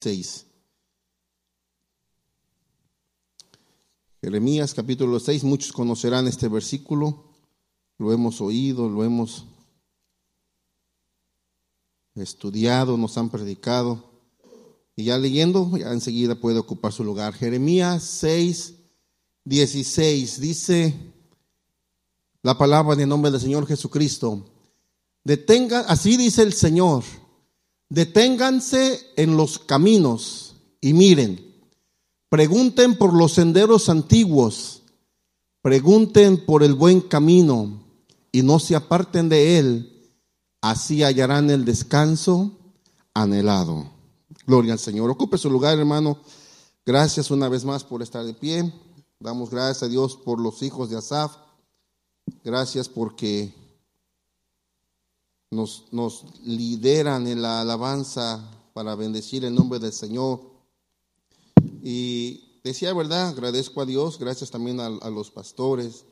6. Jeremías capítulo 6, muchos conocerán este versículo, lo hemos oído, lo hemos estudiado, nos han predicado. Y ya leyendo, ya enseguida puede ocupar su lugar. Jeremías 6, 16 dice la palabra en el nombre del Señor Jesucristo. Detenga, así dice el Señor, deténganse en los caminos y miren, pregunten por los senderos antiguos, pregunten por el buen camino y no se aparten de él, así hallarán el descanso anhelado. Gloria al Señor. Ocupe su lugar, hermano. Gracias una vez más por estar de pie. Damos gracias a Dios por los hijos de Asaf. Gracias porque nos, nos lideran en la alabanza para bendecir el nombre del Señor. Y decía verdad, agradezco a Dios, gracias también a, los pastores.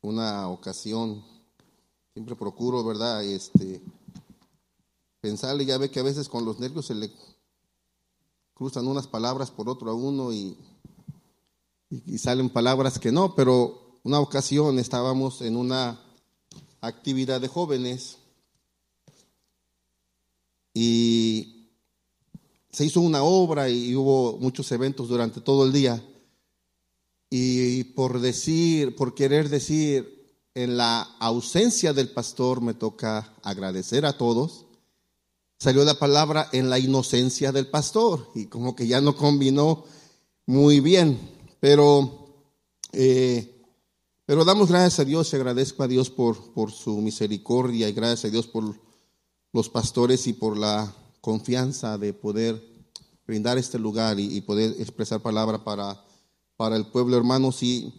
Una ocasión, siempre procuro, ¿verdad? Este, pensarle, ya ve que a veces con los nervios se le cruzan unas palabras por otro a uno y, y, salen palabras que no, pero una ocasión estábamos en una actividad de jóvenes. Y se hizo una obra y hubo muchos eventos durante todo el día. Y por decir, por querer decir, en la ausencia del pastor me toca agradecer a todos. Salió la palabra en la inocencia del pastor y como que ya no combinó muy bien, pero, eh, pero damos gracias a Dios y agradezco a Dios por, por su misericordia y gracias a Dios por los pastores y por la confianza de poder brindar este lugar y, poder expresar palabra para, para el pueblo, hermanos. Y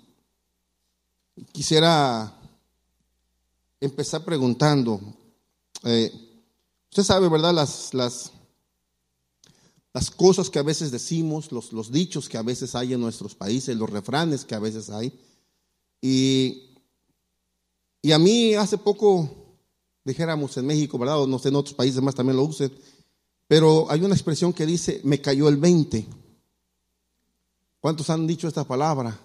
quisiera empezar preguntando, eh, Usted sabe, ¿verdad? Las, las, las cosas que a veces decimos, los, los dichos que a veces hay en nuestros países, los refranes que a veces hay. Y, y a mí hace poco, dijéramos en México, ¿verdad? O no sé, en otros países más también lo usen, pero hay una expresión que dice, me cayó el 20. ¿Cuántos han dicho esta palabra?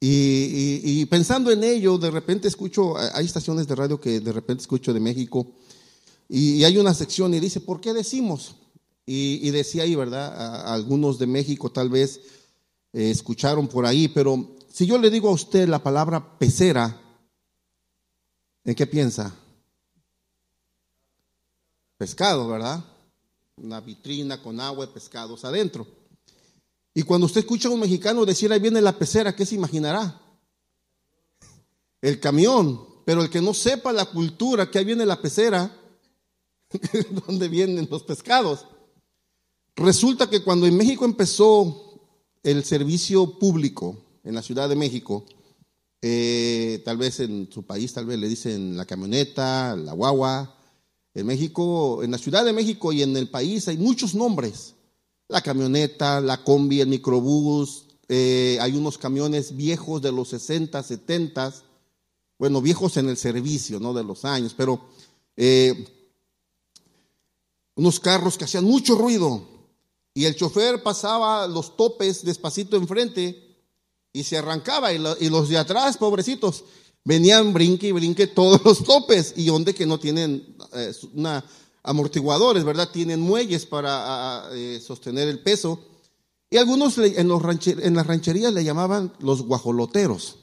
Y, y, pensando en ello, de repente escucho, hay estaciones de radio que de repente escucho de México y, hay una sección y dice, ¿por qué decimos? Y, decía ahí, ¿verdad? algunos de México tal vez eh, escucharon por ahí, pero si yo le digo a usted la palabra pecera, ¿en qué piensa? Pescado, ¿verdad? Una vitrina con agua y pescados adentro. Y cuando usted escucha a un mexicano decir ahí viene la pecera, ¿qué se imaginará? El camión. Pero el que no sepa la cultura que ahí viene la pecera, donde vienen los pescados. Resulta que cuando en México empezó el servicio público en la Ciudad de México, eh, tal vez en su país, tal vez le dicen la camioneta, la guagua. En México, en la Ciudad de México y en el país hay muchos nombres. La camioneta, la combi, el microbús, eh, hay unos camiones viejos de los 60, 70, bueno, viejos en el servicio, no de los años, pero eh, unos carros que hacían mucho ruido y el chofer pasaba los topes despacito enfrente y se arrancaba y, los de atrás, pobrecitos, venían brinque y brinque todos los topes y donde que no tienen eh, una, amortiguadores, ¿verdad? Tienen muelles para eh, sostener el peso. Y algunos en, los en las rancherías le llamaban los guajoloteros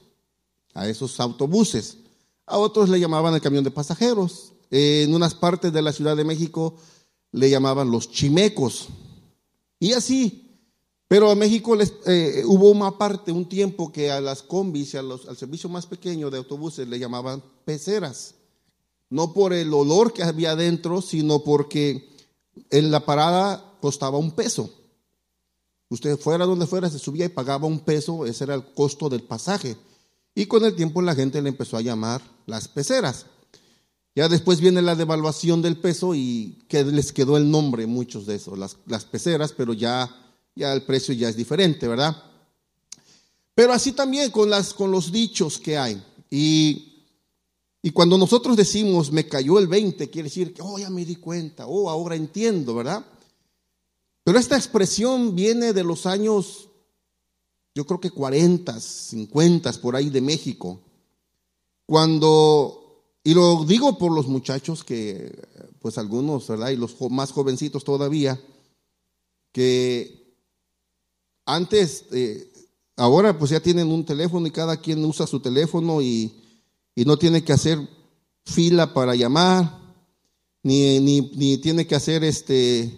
a esos autobuses. A otros le llamaban el camión de pasajeros. en unas partes de la Ciudad de México le llamaban los chimecos. Y así. Pero a México les, eh, hubo una parte, un tiempo que a las combis y a los, al servicio más pequeño de autobuses le llamaban peceras. No por el olor que había adentro, sino porque en la parada costaba un peso. Usted fuera donde fuera, se subía y pagaba un peso, ese era el costo del pasaje. Y con el tiempo la gente le empezó a llamar las peceras. Ya después viene la devaluación del peso y que les quedó el nombre, muchos de esos, las, peceras, pero ya, ya el precio ya es diferente, ¿verdad? Pero así también con, las, con los dichos que hay. Y Y cuando nosotros decimos me cayó el 20, quiere decir que, oh, ya me di cuenta, oh, ahora entiendo, ¿verdad? Pero esta expresión viene de los años, yo creo que 40, 50, por ahí de México. Cuando, y lo digo por los muchachos que, pues algunos, ¿verdad? Y los más jovencitos todavía, que antes, eh, ahora pues ya tienen un teléfono y cada quien usa su teléfono y y no tiene que hacer fila para llamar, ni, ni, tiene que hacer este,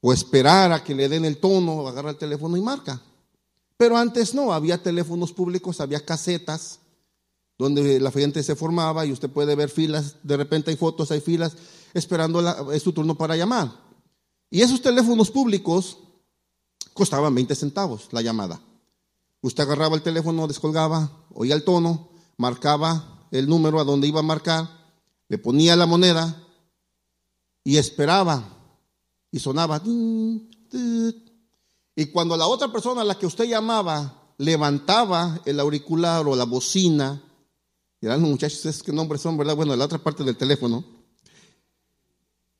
o esperar a que le den el tono, agarra el teléfono y marca. Pero antes no, había teléfonos públicos, había casetas donde la gente se formaba y usted puede ver filas, de repente hay fotos, hay filas, esperando es su turno para llamar. Y esos teléfonos públicos costaban 20 centavos la llamada. Usted agarraba el teléfono, descolgaba, oía el tono, marcaba el número a donde iba a marcar, le ponía la moneda y esperaba y sonaba. Y cuando la otra persona a la que usted llamaba levantaba el auricular o la bocina, eran los muchachos, es que nombres son, ¿verdad? Bueno, la otra parte del teléfono.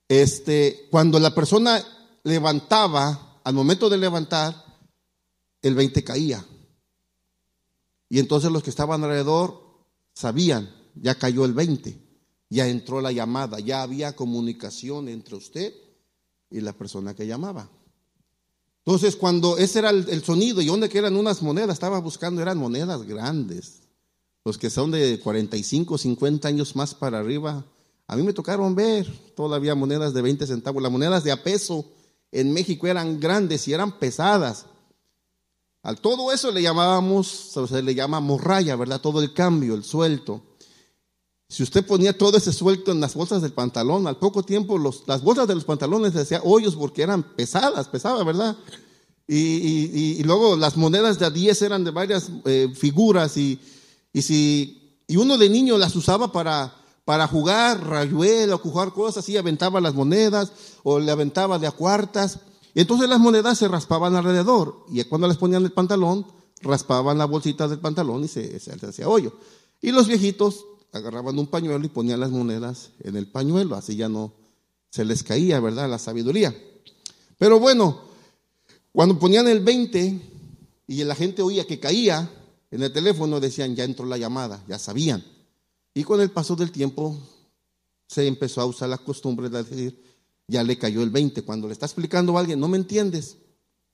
Este, cuando la persona levantaba, al momento de levantar, el 20 caía. Y entonces los que estaban alrededor sabían, ya cayó el 20, ya entró la llamada, ya había comunicación entre usted y la persona que llamaba. Entonces, cuando ese era el, sonido y donde que eran unas monedas, estaba buscando, eran monedas grandes. Los que son de 45, 50 años más para arriba. A mí me tocaron ver todavía monedas de 20 centavos. Las monedas de a peso en México eran grandes y eran pesadas. Al todo eso le llamábamos, se le llama morralla, ¿verdad? Todo el cambio, el suelto. Si usted ponía todo ese suelto en las bolsas del pantalón, al poco tiempo las bolsas de los pantalones se hacían hoyos porque eran pesadas, pesadas, ¿verdad? Y, luego las monedas de a 10 eran de varias eh, figuras y, si, y uno de niño las usaba para, para jugar rayuela o jugar cosas así, aventaba las monedas o le aventaba de a cuartas. Y entonces las monedas se raspaban alrededor y cuando las ponían el pantalón, raspaban la bolsita del pantalón y se, se, hacía hoyo. Y los viejitos agarraban un pañuelo y ponían las monedas en el pañuelo, así ya no se les caía, ¿verdad? La sabiduría. Pero bueno, cuando ponían el 20 y la gente oía que caía en el teléfono, decían, ya entró la llamada, ya sabían. Y con el paso del tiempo se empezó a usar la costumbre de decir, ya le cayó el 20. Cuando le está explicando a alguien, no me entiendes,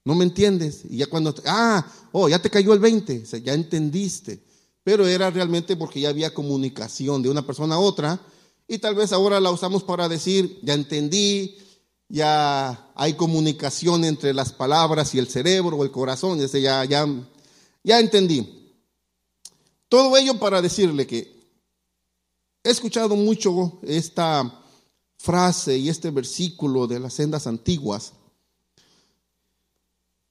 no me entiendes. Y ya cuando, ah, oh, ya te cayó el 20, ya entendiste. Pero era realmente porque ya había comunicación de una persona a otra. Y tal vez ahora la usamos para decir, ya entendí, ya hay comunicación entre las palabras y el cerebro o el corazón. Ya, ya, ya entendí. Todo ello para decirle que he escuchado mucho esta frase y este versículo de las sendas antiguas.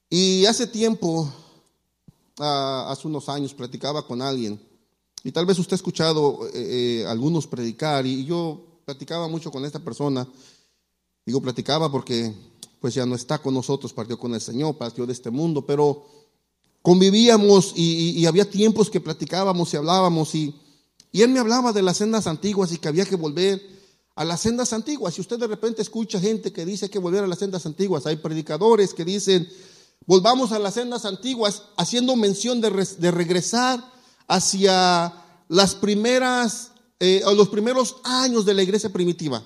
Y hace tiempo, hace unos años, platicaba con alguien, y tal vez usted ha escuchado eh, eh, algunos predicar, y yo platicaba mucho con esta persona, digo platicaba porque pues ya no está con nosotros, partió con el Señor, partió de este mundo, pero convivíamos y, había tiempos que platicábamos y hablábamos, y, y él me hablaba de las sendas antiguas y que había que volver a las sendas antiguas. Si usted de repente escucha gente que dice que volver a las sendas antiguas, hay predicadores que dicen, volvamos a las sendas antiguas, haciendo mención de, regresar hacia las primeras, eh, los primeros años de la iglesia primitiva.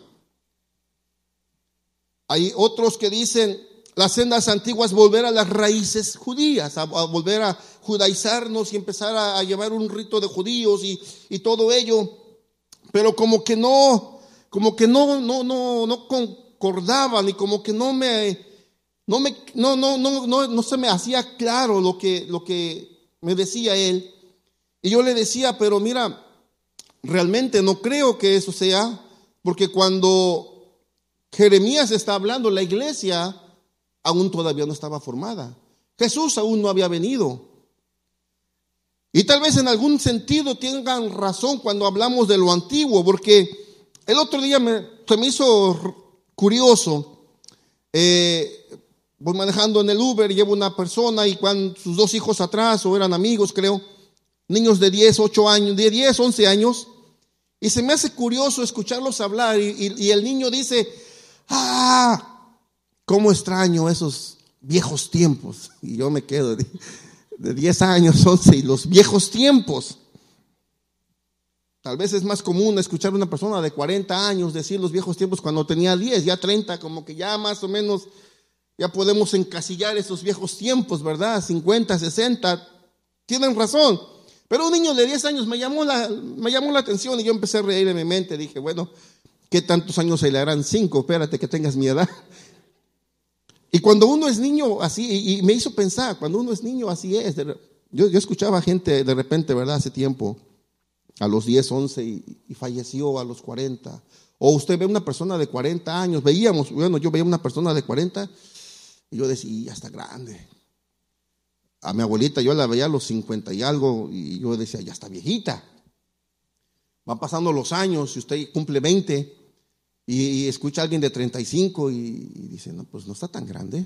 Hay otros que dicen, las sendas antiguas, volver a las raíces judías, a, volver a judaizarnos y empezar a, llevar un rito de judíos y, y todo ello, pero como que no como que no, no, no, no concordaban y como que no me, no me, no, no, no, no, no se me hacía claro lo que, lo que me decía él. Y yo le decía, pero mira, realmente no creo que eso sea, porque cuando Jeremías está hablando, la iglesia aún todavía no estaba formada. Jesús aún no había venido. Y tal vez en algún sentido tengan razón cuando hablamos de lo antiguo, porque el otro día me, se me hizo curioso. Eh, voy manejando en el Uber, llevo una persona y cuando sus dos hijos atrás, o eran amigos, creo, niños de 10, 8 años, de 10, 11 años, Y se me hace curioso escucharlos hablar y, el niño dice, ah, cómo extraño esos viejos tiempos. Y yo me quedo de, de 10 años, 11 y los viejos tiempos. Tal vez es más común escuchar a una persona de 40 años decir los viejos tiempos cuando tenía 10, ya 30, como que ya más o menos ya podemos encasillar esos viejos tiempos, ¿verdad? 50, 60, tienen razón. Pero un niño de 10 años me llamó la, me llamó la atención y yo empecé a reír en mi mente. Dije, bueno, ¿qué tantos años se le harán? Cinco, espérate que tengas mi edad. Y cuando uno es niño así, y, me hizo pensar, cuando uno es niño así es. Yo, yo escuchaba gente de repente, ¿verdad? Hace tiempo a los 10, 11 y, falleció a los 40. O usted ve una persona de 40 años, veíamos, bueno, yo veía una persona de 40 y yo decía, ya está grande. A mi abuelita yo la veía a los 50 y algo y yo decía, ya está viejita. Van pasando los años y usted cumple 20 y, escucha a alguien de 35 y, y dice, no, pues no está tan grande.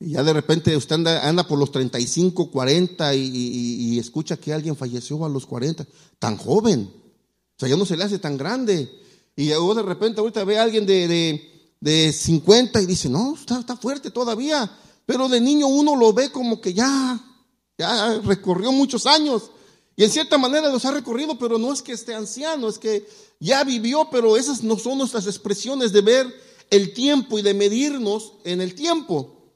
Y ya de repente usted anda, por los 35, 40 y, escucha que alguien falleció a los 40, tan joven. O sea, ya no se le hace tan grande. Y luego de repente ahorita ve a alguien de, de, 50 y dice, no, está, está, fuerte todavía. Pero de niño uno lo ve como que ya, ya recorrió muchos años. Y en cierta manera los ha recorrido, pero no es que esté anciano, es que ya vivió, pero esas no son nuestras expresiones de ver el tiempo y de medirnos en el tiempo.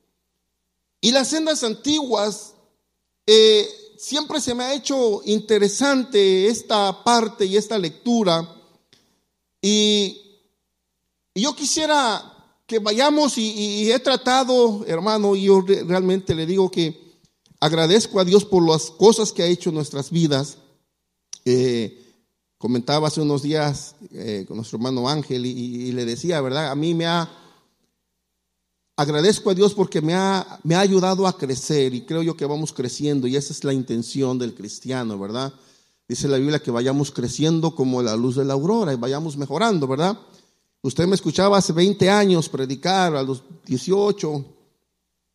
Y las sendas antiguas, eh, siempre se me ha hecho interesante esta parte y esta lectura. Y, yo quisiera que vayamos y, he tratado, hermano, y yo realmente le digo que agradezco a Dios por las cosas que ha hecho en nuestras vidas. Eh, comentaba hace unos días eh, con nuestro hermano Ángel y, le decía, ¿verdad? A mí me ha agradezco a Dios porque me ha, me ha ayudado a crecer y creo yo que vamos creciendo y esa es la intención del cristiano, ¿verdad? Dice la Biblia que vayamos creciendo como la luz de la aurora y vayamos mejorando, ¿verdad? Usted me escuchaba hace 20 años predicar, a los 18,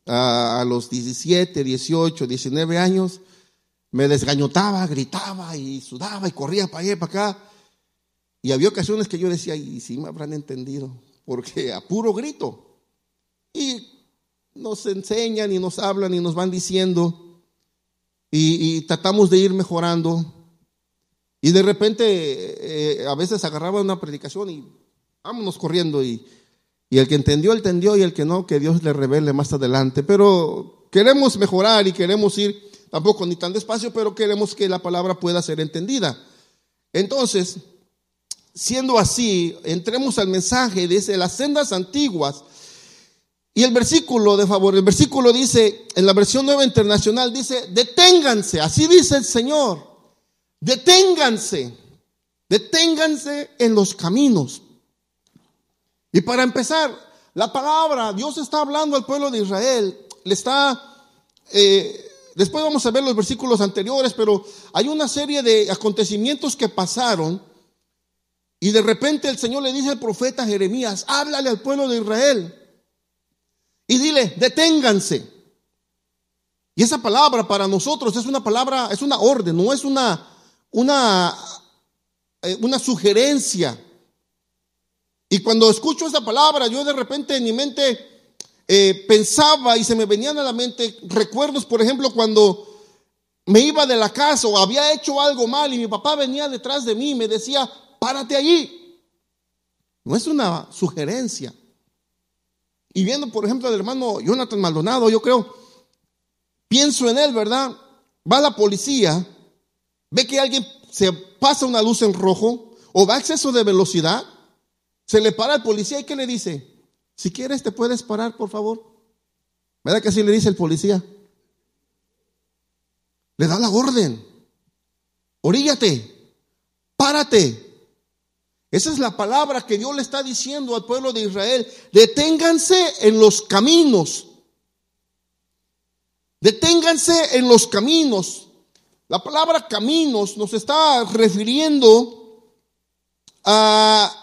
a, los 17, 18, 19 años, me desgañotaba, gritaba y sudaba y corría para allá y para acá. Y había ocasiones que yo decía, y sí me habrán entendido, porque a puro grito, y nos enseñan y nos hablan y nos van diciendo y, tratamos de ir mejorando. Y de repente eh, a veces agarraba una predicación y vámonos corriendo y, y el que entendió, entendió y el que no, que Dios le revele más adelante. Pero queremos mejorar y queremos ir tampoco ni tan despacio, pero queremos que la palabra pueda ser entendida. Entonces, siendo así, entremos al mensaje, dice, las sendas antiguas y el versículo de favor, el versículo dice, en la versión nueva internacional dice, deténganse, así dice el Señor, deténganse, deténganse en los caminos. Y para empezar, la palabra, Dios está hablando al pueblo de Israel, le está, eh, después vamos a ver los versículos anteriores, pero hay una serie de acontecimientos que pasaron y de repente el Señor le dice al profeta Jeremías, háblale al pueblo de Israel y dile, deténganse. Y esa palabra para nosotros es una palabra, es una orden, no es una, una, eh, una sugerencia. Y cuando escucho esa palabra, yo de repente en mi mente eh, pensaba y se me venían a la mente recuerdos, por ejemplo, cuando me iba de la casa o había hecho algo mal y mi papá venía detrás de mí y me decía, párate allí. No es una sugerencia. Y viendo, por ejemplo, al hermano Jonathan Maldonado, yo creo, pienso en él, ¿verdad? Va la policía, ve que alguien se pasa una luz en rojo o va a exceso de velocidad, se le para al policía y ¿qué le dice? Si quieres te puedes parar, por favor. ¿Verdad que así le dice el policía? Le da la orden. Oríllate, párate, esa es la palabra que Dios le está diciendo al pueblo de Israel. Deténganse en los caminos. Deténganse en los caminos. La palabra caminos nos está refiriendo a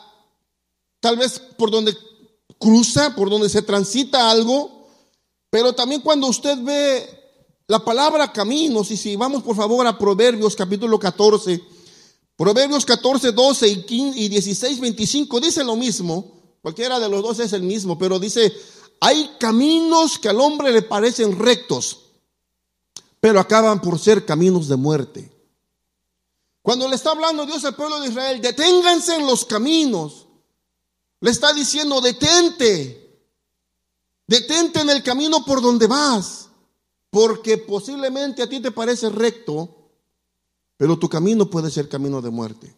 tal vez por donde cruza, por donde se transita algo, pero también cuando usted ve la palabra caminos, y si vamos por favor a Proverbios capítulo 14, Proverbios 14, 12 y 16, 25 dice lo mismo. Cualquiera de los dos es el mismo, pero dice, hay caminos que al hombre le parecen rectos, pero acaban por ser caminos de muerte. Cuando le está hablando Dios al pueblo de Israel, deténganse en los caminos. Le está diciendo, detente, detente en el camino por donde vas, porque posiblemente a ti te parece recto, pero tu camino puede ser camino de muerte.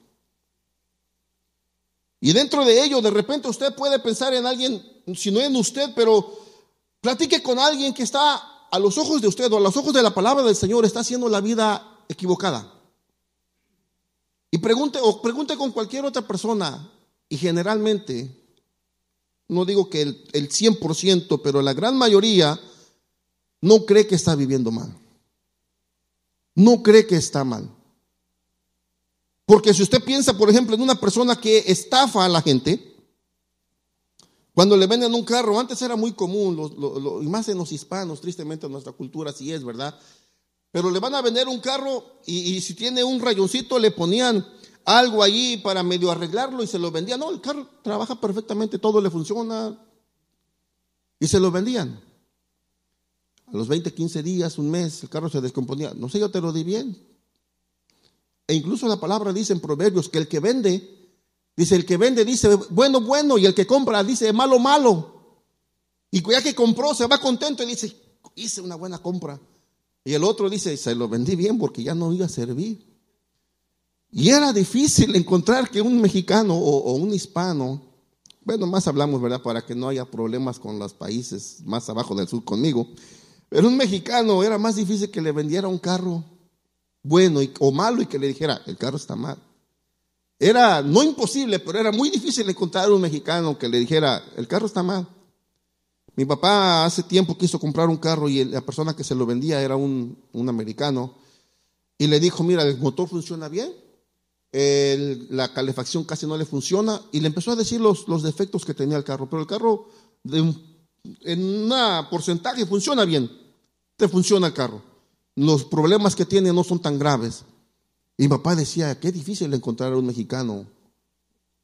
Y dentro de ello, de repente usted puede pensar en alguien, si no en usted, pero platique con alguien que está a los ojos de usted o a los ojos de la palabra del Señor, está haciendo la vida equivocada. Y pregunte, o pregunte con cualquier otra persona, y generalmente, no digo que el, el 100%, pero la gran mayoría no cree que está viviendo mal. No cree que está mal. Porque si usted piensa, por ejemplo, en una persona que estafa a la gente, cuando le venden un carro, antes era muy común, y más en los hispanos, tristemente en nuestra cultura así es, ¿verdad? Pero le van a vender un carro y, si tiene un rayoncito le ponían algo allí para medio arreglarlo y se lo vendían. No, el carro trabaja perfectamente, todo le funciona y se lo vendían. A los 20, 15 días, un mes, el carro se descomponía. No sé, yo te lo di bien. E incluso la palabra dice en Proverbios que el que vende, dice el que vende dice bueno, bueno, y el que compra dice malo, malo. Y ya que compró, se va contento y dice, hice una buena compra. Y el otro dice, se lo vendí bien porque ya no iba a servir. Y era difícil encontrar que un mexicano o, un hispano, bueno, más hablamos, ¿verdad? Para que no haya problemas con los países más abajo del sur conmigo. Pero un mexicano era más difícil que le vendiera un carro bueno o malo y que le dijera, el carro está mal. Era no imposible, pero era muy difícil encontrar un mexicano que le dijera, el carro está mal. Mi papá hace tiempo quiso comprar un carro y la persona que se lo vendía era un, americano y le dijo, mira, el motor funciona bien, la calefacción casi no le funciona y le empezó a decir los, los defectos que tenía el carro, pero el carro en un porcentaje funciona bien, te funciona el carro los problemas que tiene no son tan graves. Y papá decía, qué difícil encontrar a un mexicano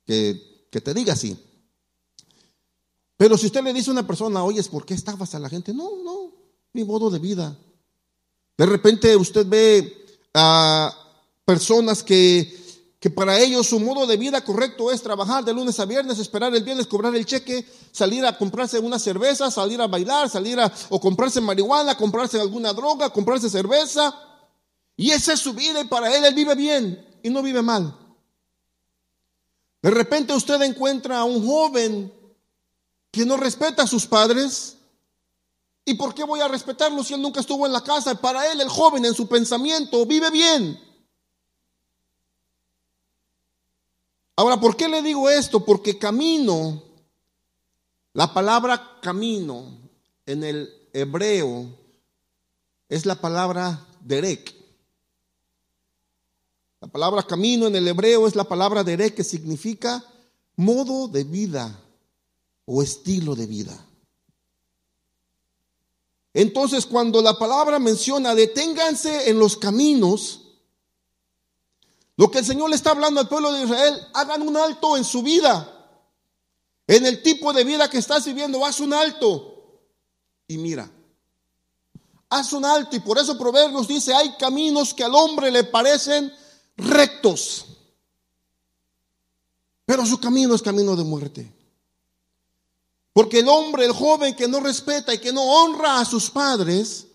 que, que te diga así. Pero si usted le dice a una persona, oye, ¿por qué estafas a la gente? No, no, mi modo de vida. De repente usted ve a personas que que para ellos su modo de vida correcto es trabajar de lunes a viernes, esperar el viernes, cobrar el cheque, salir a comprarse una cerveza, salir a bailar, salir a o comprarse marihuana, comprarse alguna droga, comprarse cerveza. Y esa es su vida y para él él vive bien y no vive mal. De repente usted encuentra a un joven que no respeta a sus padres. ¿Y por qué voy a respetarlo si él nunca estuvo en la casa? Para él el joven en su pensamiento vive bien. Ahora, ¿por qué le digo esto? Porque camino, la palabra camino en el hebreo es la palabra derek. La palabra camino en el hebreo es la palabra derek que significa modo de vida o estilo de vida. Entonces, cuando la palabra menciona deténganse en los caminos, lo que el Señor le está hablando al pueblo de Israel, hagan un alto en su vida. En el tipo de vida que estás viviendo, haz un alto. Y mira, haz un alto. Y por eso Proverbios dice, hay caminos que al hombre le parecen rectos. Pero su camino es camino de muerte. Porque el hombre, el joven que no respeta y que no honra a sus padres,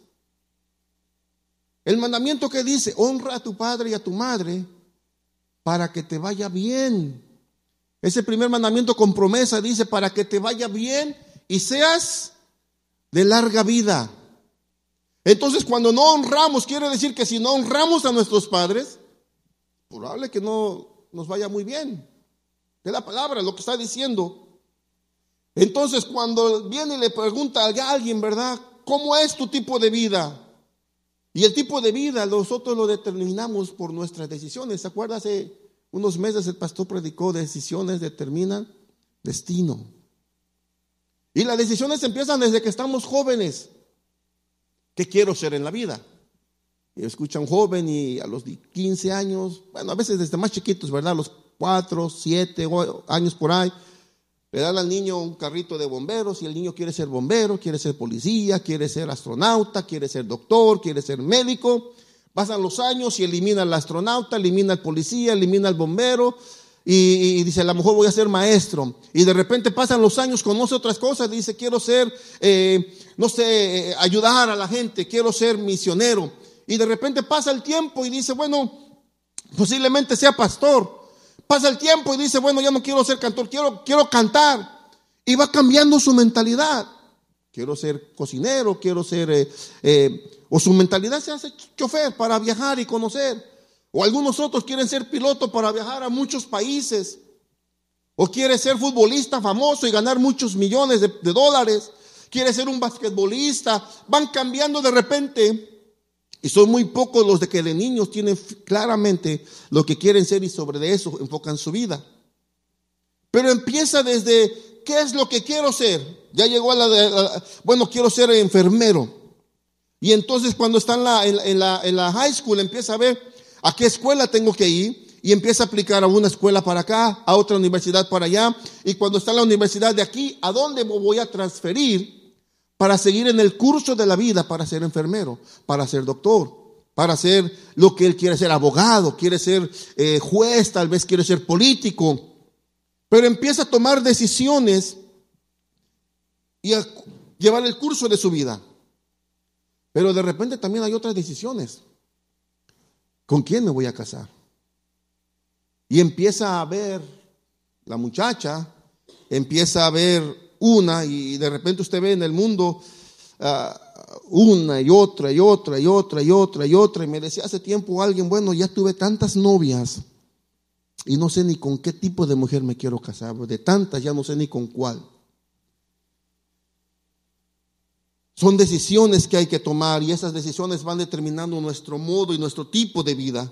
el mandamiento que dice, honra a tu padre y a tu madre, para que te vaya bien. Ese primer mandamiento con promesa dice, para que te vaya bien y seas de larga vida. Entonces, cuando no honramos, quiere decir que si no honramos a nuestros padres, probable que no nos vaya muy bien. De la palabra, lo que está diciendo. Entonces, cuando viene y le pregunta a alguien, ¿verdad? ¿Cómo es tu tipo de vida? Y el tipo de vida nosotros lo determinamos por nuestras decisiones. ¿Se? Hace unos meses el pastor predicó, decisiones determinan destino. Y las decisiones empiezan desde que estamos jóvenes. ¿Qué quiero ser en la vida? escucha a un joven y a los 15 años, bueno, a veces desde más chiquitos, ¿verdad? Los 4, 7 años por ahí, le dan al niño un carrito de bomberos y el niño quiere ser bombero, quiere ser policía, quiere ser astronauta, quiere ser doctor, quiere ser médico. Pasan los años y elimina al astronauta, elimina al policía, elimina al bombero y, dice, a lo mejor voy a ser maestro. Y de repente pasan los años, conoce otras cosas, dice, quiero ser, eh, no sé, eh, ayudar a la gente, quiero ser misionero. Y de repente pasa el tiempo y dice, bueno, posiblemente sea pastor. Pasa el tiempo y dice, bueno, ya no quiero ser cantor, quiero, quiero cantar. Y va cambiando su mentalidad. Quiero ser cocinero, quiero ser, eh, eh, o su mentalidad se hace chofer para viajar y conocer. O algunos otros quieren ser piloto para viajar a muchos países. O quiere ser futbolista famoso y ganar muchos millones de, de dólares. Quiere ser un basquetbolista. Van cambiando de repente y son muy pocos los de que de niños tienen claramente lo que quieren ser y sobre eso enfocan su vida. Pero empieza desde, ¿qué es lo que quiero ser? Ya llegó a la, bueno, quiero ser enfermero. Y entonces cuando está en la, en, la, en la high school empieza a ver a qué escuela tengo que ir y empieza a aplicar a una escuela para acá, a otra universidad para allá. Y cuando está en la universidad de aquí, ¿a dónde voy a transferir? Para seguir en el curso de la vida, para ser enfermero, para ser doctor, para ser lo que él quiere ser, abogado, quiere ser eh, juez, tal vez quiere ser político, pero empieza a tomar decisiones y a llevar el curso de su vida. Pero de repente también hay otras decisiones. ¿Con quién me voy a casar? Y empieza a ver la muchacha, empieza a ver una y de repente usted ve en el mundo ah, una y otra y otra y otra y otra y otra. Y me decía hace tiempo alguien, bueno, ya tuve tantas novias y no sé ni con qué tipo de mujer me quiero casar. De tantas ya no sé ni con cuál. Son decisiones que hay que tomar y esas decisiones van determinando nuestro modo y nuestro tipo de vida.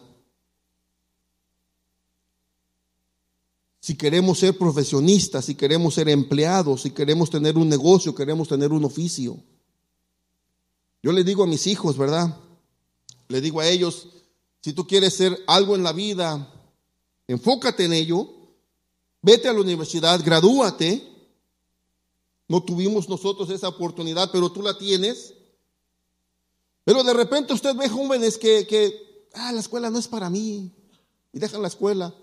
Si queremos ser profesionistas, si queremos ser empleados, si queremos tener un negocio, queremos tener un oficio. Yo le digo a mis hijos, ¿verdad? Le digo a ellos, si tú quieres ser algo en la vida, enfócate en ello, vete a la universidad, gradúate. No tuvimos nosotros esa oportunidad, pero tú la tienes. Pero de repente usted ve jóvenes que, que ah, la escuela no es para mí, y dejan la escuela.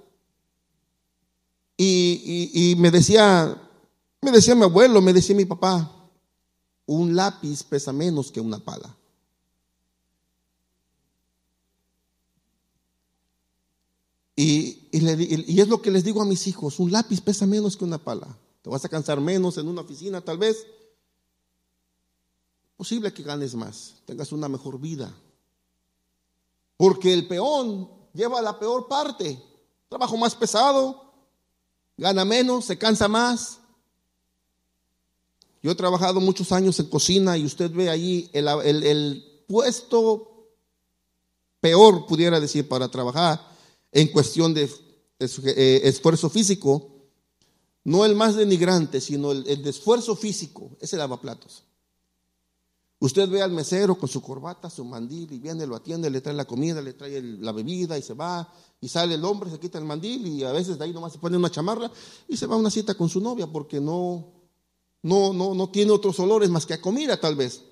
Y, me decía, me decía mi abuelo, me decía mi papá, un lápiz pesa menos que una pala. Y, y, es lo que les digo a mis hijos, un lápiz pesa menos que una pala. Te vas a cansar menos en una oficina tal vez. Posible que ganes más, tengas una mejor vida. Porque el peón lleva la peor parte, trabajo más pesado, gana menos, se cansa más. Yo he trabajado muchos años en cocina y usted ve allí el, puesto peor, pudiera decir, para trabajar en cuestión de eh, esfuerzo físico, no el más denigrante, sino el, el de esfuerzo físico, es el lavaplatos. Usted ve al mesero con su corbata, su mandil, y viene, lo atiende, le trae la comida, le trae la bebida y se va. Y sale el hombre, se quita el mandil y a veces de ahí nomás se pone una chamarra y se va a una cita con su novia porque no, no, no, no tiene otros olores más que a comida tal vez.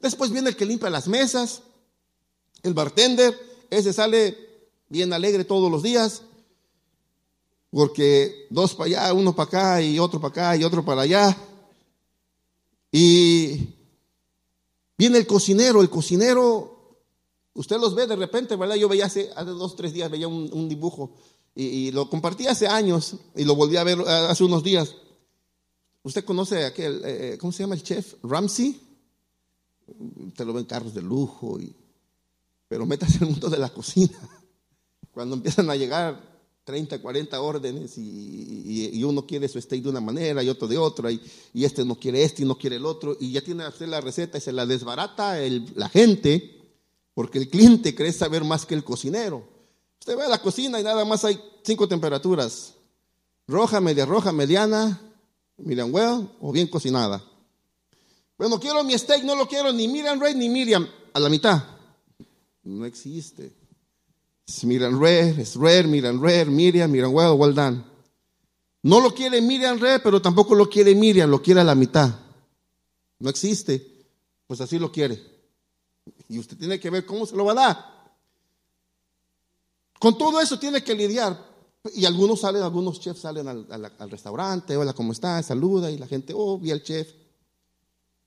Después viene el que limpia las mesas, el bartender, ese sale bien alegre todos los días porque dos para allá, uno para acá y otro para acá y otro para allá. Y Viene el cocinero, el cocinero, usted los ve de repente, ¿verdad? Yo veía hace, hace dos, tres días, veía un, dibujo y, lo compartí hace años y lo volví a ver eh, hace unos días. ¿Usted conoce aquel, eh, eh, ¿cómo se llama el chef? Ramsey. Usted lo ve en carros de lujo, y, pero métase en el mundo de la cocina. Cuando empiezan a llegar 30, 40 órdenes y, uno quiere su steak de una manera y otro de otra y, este no quiere este y no quiere el otro y ya tiene hacer la receta y se la desbarata la gente porque el cliente cree saber más que el cocinero. Usted ve a la cocina y nada más hay cinco temperaturas, roja, media roja, mediana, Miriam well o bien cocinada. Bueno, quiero mi steak, no lo quiero ni Miriam Ray ni Miriam, a la mitad. No existe. Es Miriam Red, es Red, Miriam Red, Miriam, Miriam Well, well. No lo quiere Miriam Red, pero tampoco lo quiere Miriam, lo quiere a la mitad. No existe. Pues así lo quiere. Y usted tiene que ver cómo se lo va a dar. Con todo eso tiene que lidiar. Y algunos salen, algunos chefs salen al, restaurante, hola, ¿cómo está? Saluda y la gente, oh, vi al chef.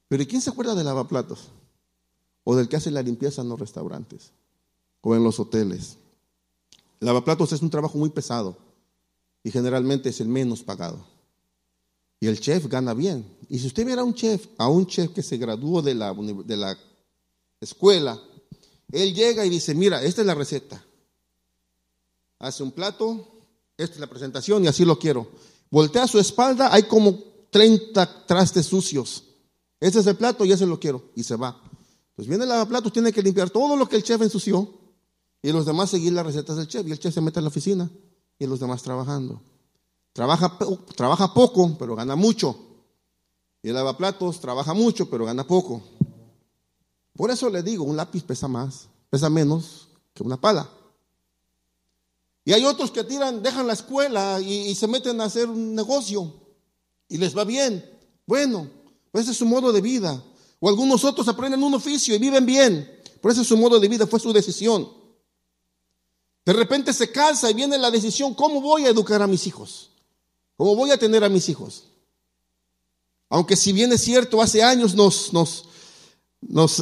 Pero ¿y quién se acuerda de lavaplatos? O del que hace la limpieza en los restaurantes o en los hoteles. Lavaplatos es un trabajo muy pesado y generalmente es el menos pagado. Y el chef gana bien. Y si usted viera a un chef, a un chef que se graduó de la, de la escuela, él llega y dice, mira, esta es la receta. Hace un plato, esta es la presentación y así lo quiero. Voltea su espalda, hay como 30 trastes sucios. Este es el plato y ese lo quiero. Y se va. Pues viene el lavaplatos, tiene que limpiar todo lo que el chef ensució y los demás seguir las recetas del chef. Y el chef se mete en la oficina y los demás trabajando. Trabaja, trabaja poco, pero gana mucho. Y el lavaplatos trabaja mucho, pero gana poco. Por eso le digo, un lápiz pesa más, pesa menos que una pala. Y hay otros que tiran, dejan la escuela y, y se meten a hacer un negocio y les va bien. Bueno, pues ese es su modo de vida. O algunos otros aprenden un oficio y viven bien. Por ese es su modo de vida, fue su decisión. De repente se calza y viene la decisión, ¿cómo voy a educar a mis hijos? ¿Cómo voy a tener a mis hijos? Aunque si bien es cierto, hace años nos, nos, nos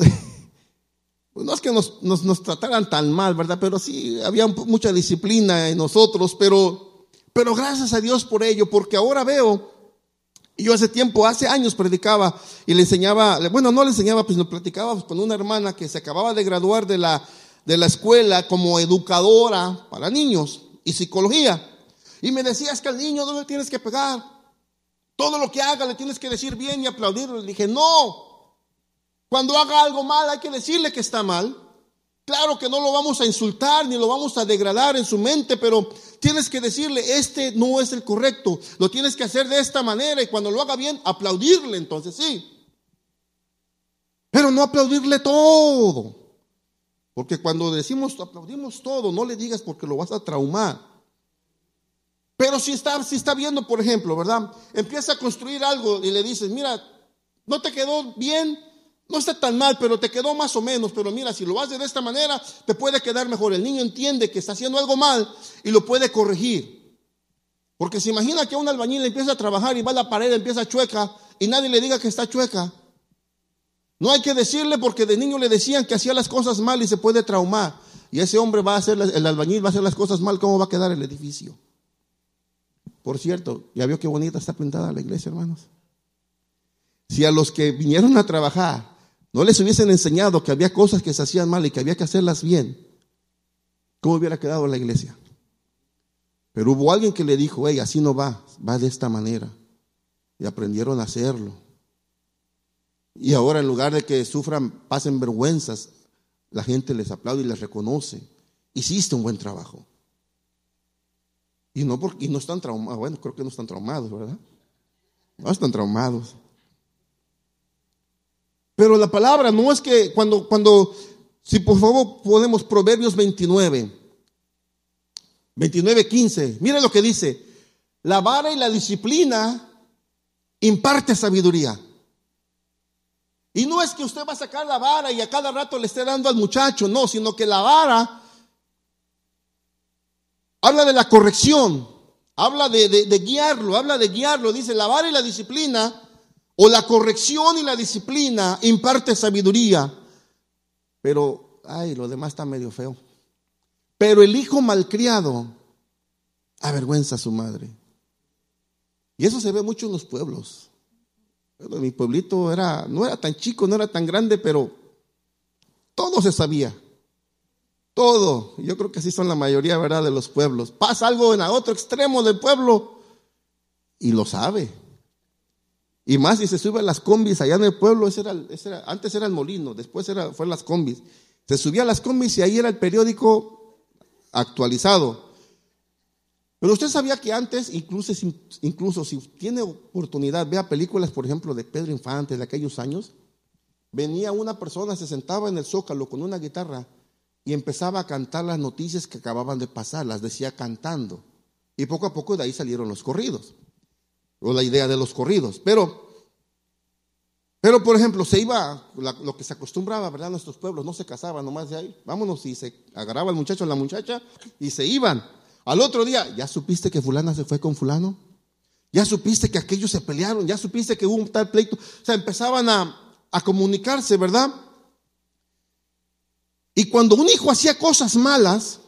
no es que nos, nos, nos, trataran tan mal, ¿verdad? Pero sí, había mucha disciplina en nosotros, pero, pero gracias a Dios por ello, porque ahora veo y yo hace tiempo, hace años predicaba y le enseñaba, bueno, no le enseñaba, pues nos platicaba con una hermana que se acababa de graduar de la, de la escuela como educadora para niños y psicología. Y me decía, es que al niño no le tienes que pegar. Todo lo que haga le tienes que decir bien y aplaudirlo. Le dije, no. Cuando haga algo mal hay que decirle que está mal. Claro que no lo vamos a insultar ni lo vamos a degradar en su mente, pero tienes que decirle, este no es el correcto, lo tienes que hacer de esta manera y cuando lo haga bien, aplaudirle entonces sí. Pero no aplaudirle todo. Porque cuando decimos aplaudimos todo, no le digas porque lo vas a traumar. Pero si está, si está viendo, por ejemplo, ¿verdad? Empieza a construir algo y le dices, mira, no te quedó bien, no está tan mal, pero te quedó más o menos. Pero mira, si lo haces de esta manera, te puede quedar mejor. El niño entiende que está haciendo algo mal y lo puede corregir. Porque se imagina que a un albañil le empieza a trabajar y va a la pared, empieza chueca y nadie le diga que está chueca. No hay que decirle porque de niño le decían que hacía las cosas mal y se puede traumar. Y ese hombre va a hacer, el albañil va a hacer las cosas mal, ¿cómo va a quedar el edificio? Por cierto, ¿ya vio qué bonita está pintada la iglesia, hermanos? Si a los que vinieron a trabajar no les hubiesen enseñado que había cosas que se hacían mal y que había que hacerlas bien, ¿cómo hubiera quedado la iglesia? Pero hubo alguien que le dijo, hey, así no va, va de esta manera. Y aprendieron a hacerlo. Y ahora en lugar de que sufran, pasen vergüenzas, la gente les aplaude y les reconoce. Hiciste un buen trabajo. Y no, porque, y no están traumados, bueno, creo que no están traumados, ¿verdad? No están traumados. Pero la palabra no es que cuando, cuando, si por favor podemos Proverbios 29, 29, 15, mire lo que dice, la vara y la disciplina imparte sabiduría. Y no es que usted va a sacar la vara y a cada rato le esté dando al muchacho, no, sino que la vara habla de la corrección, habla de, guiarlo, habla de guiarlo, dice la vara y la disciplina o la corrección y la disciplina imparte sabiduría. Pero, ay, lo demás está medio feo. Pero el hijo malcriado avergüenza a su madre. Y eso se ve mucho en los pueblos. Mi pueblito era, no era tan chico, no era tan grande, pero todo se sabía. Todo. Yo creo que así son la mayoría, ¿verdad?, de los pueblos. Pasa algo en el otro extremo del pueblo y lo sabe. Y más si se sube a las combis allá en el pueblo, ese era, antes era el molino, después era, las combis. Se subía a las combis y ahí era el periódico actualizado. Pero usted sabía que antes, incluso, incluso si tiene oportunidad, vea películas, por ejemplo, de Pedro Infante de aquellos años, venía una persona, se sentaba en el zócalo con una guitarra y empezaba a cantar las noticias que acababan de pasar, las decía cantando. Y poco a poco de ahí salieron los corridos, o la idea de los corridos. Pero, pero por ejemplo, se iba, lo que se acostumbraba, ¿verdad? Nuestros pueblos no se casaban nomás de ahí. Vámonos y se agarraba el muchacho a la muchacha y se iban. Al otro día, ¿ya supiste que fulana se fue con fulano? ¿Ya supiste que aquellos se pelearon? ¿Ya supiste que hubo un tal pleito? O sea, empezaban a, a comunicarse, ¿verdad? Y cuando un hijo hacía cosas malas,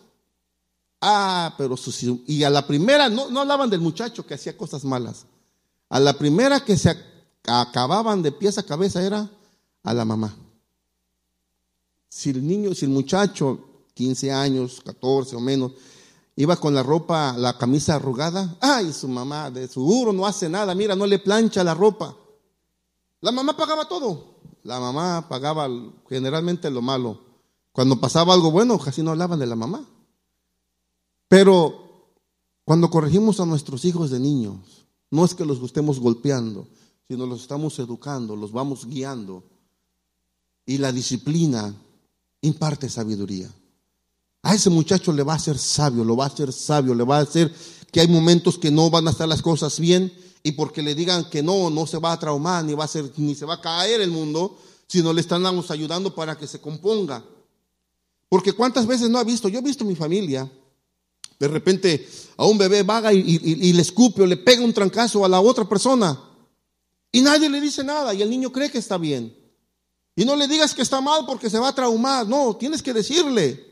ah, pero y a la primera, no, no hablaban del muchacho que hacía cosas malas, a la primera que se acababan de pies a cabeza era a la mamá. Si el niño, si el muchacho, 15 años, 14 o menos, iba con la ropa, la camisa arrugada. Ay, su mamá, de seguro no hace nada, mira, no le plancha la ropa. La mamá pagaba todo. La mamá pagaba generalmente lo malo. Cuando pasaba algo bueno, casi no hablaban de la mamá. Pero cuando corregimos a nuestros hijos de niños, no es que los estemos golpeando, sino los estamos educando, los vamos guiando. Y la disciplina imparte sabiduría. A ese muchacho le va a ser sabio, lo va a hacer sabio, le va a hacer que hay momentos que no van a estar las cosas bien y porque le digan que no, no se va a traumar, ni va a ser, ni se va a caer el mundo, sino le estamos ayudando para que se componga. Porque cuántas veces no ha visto, yo he visto mi familia, de repente a un bebé vaga y, y, le escupe o le pega un trancazo a la otra persona y nadie le dice nada y el niño cree que está bien. Y no le digas que está mal porque se va a traumar, no, tienes que decirle.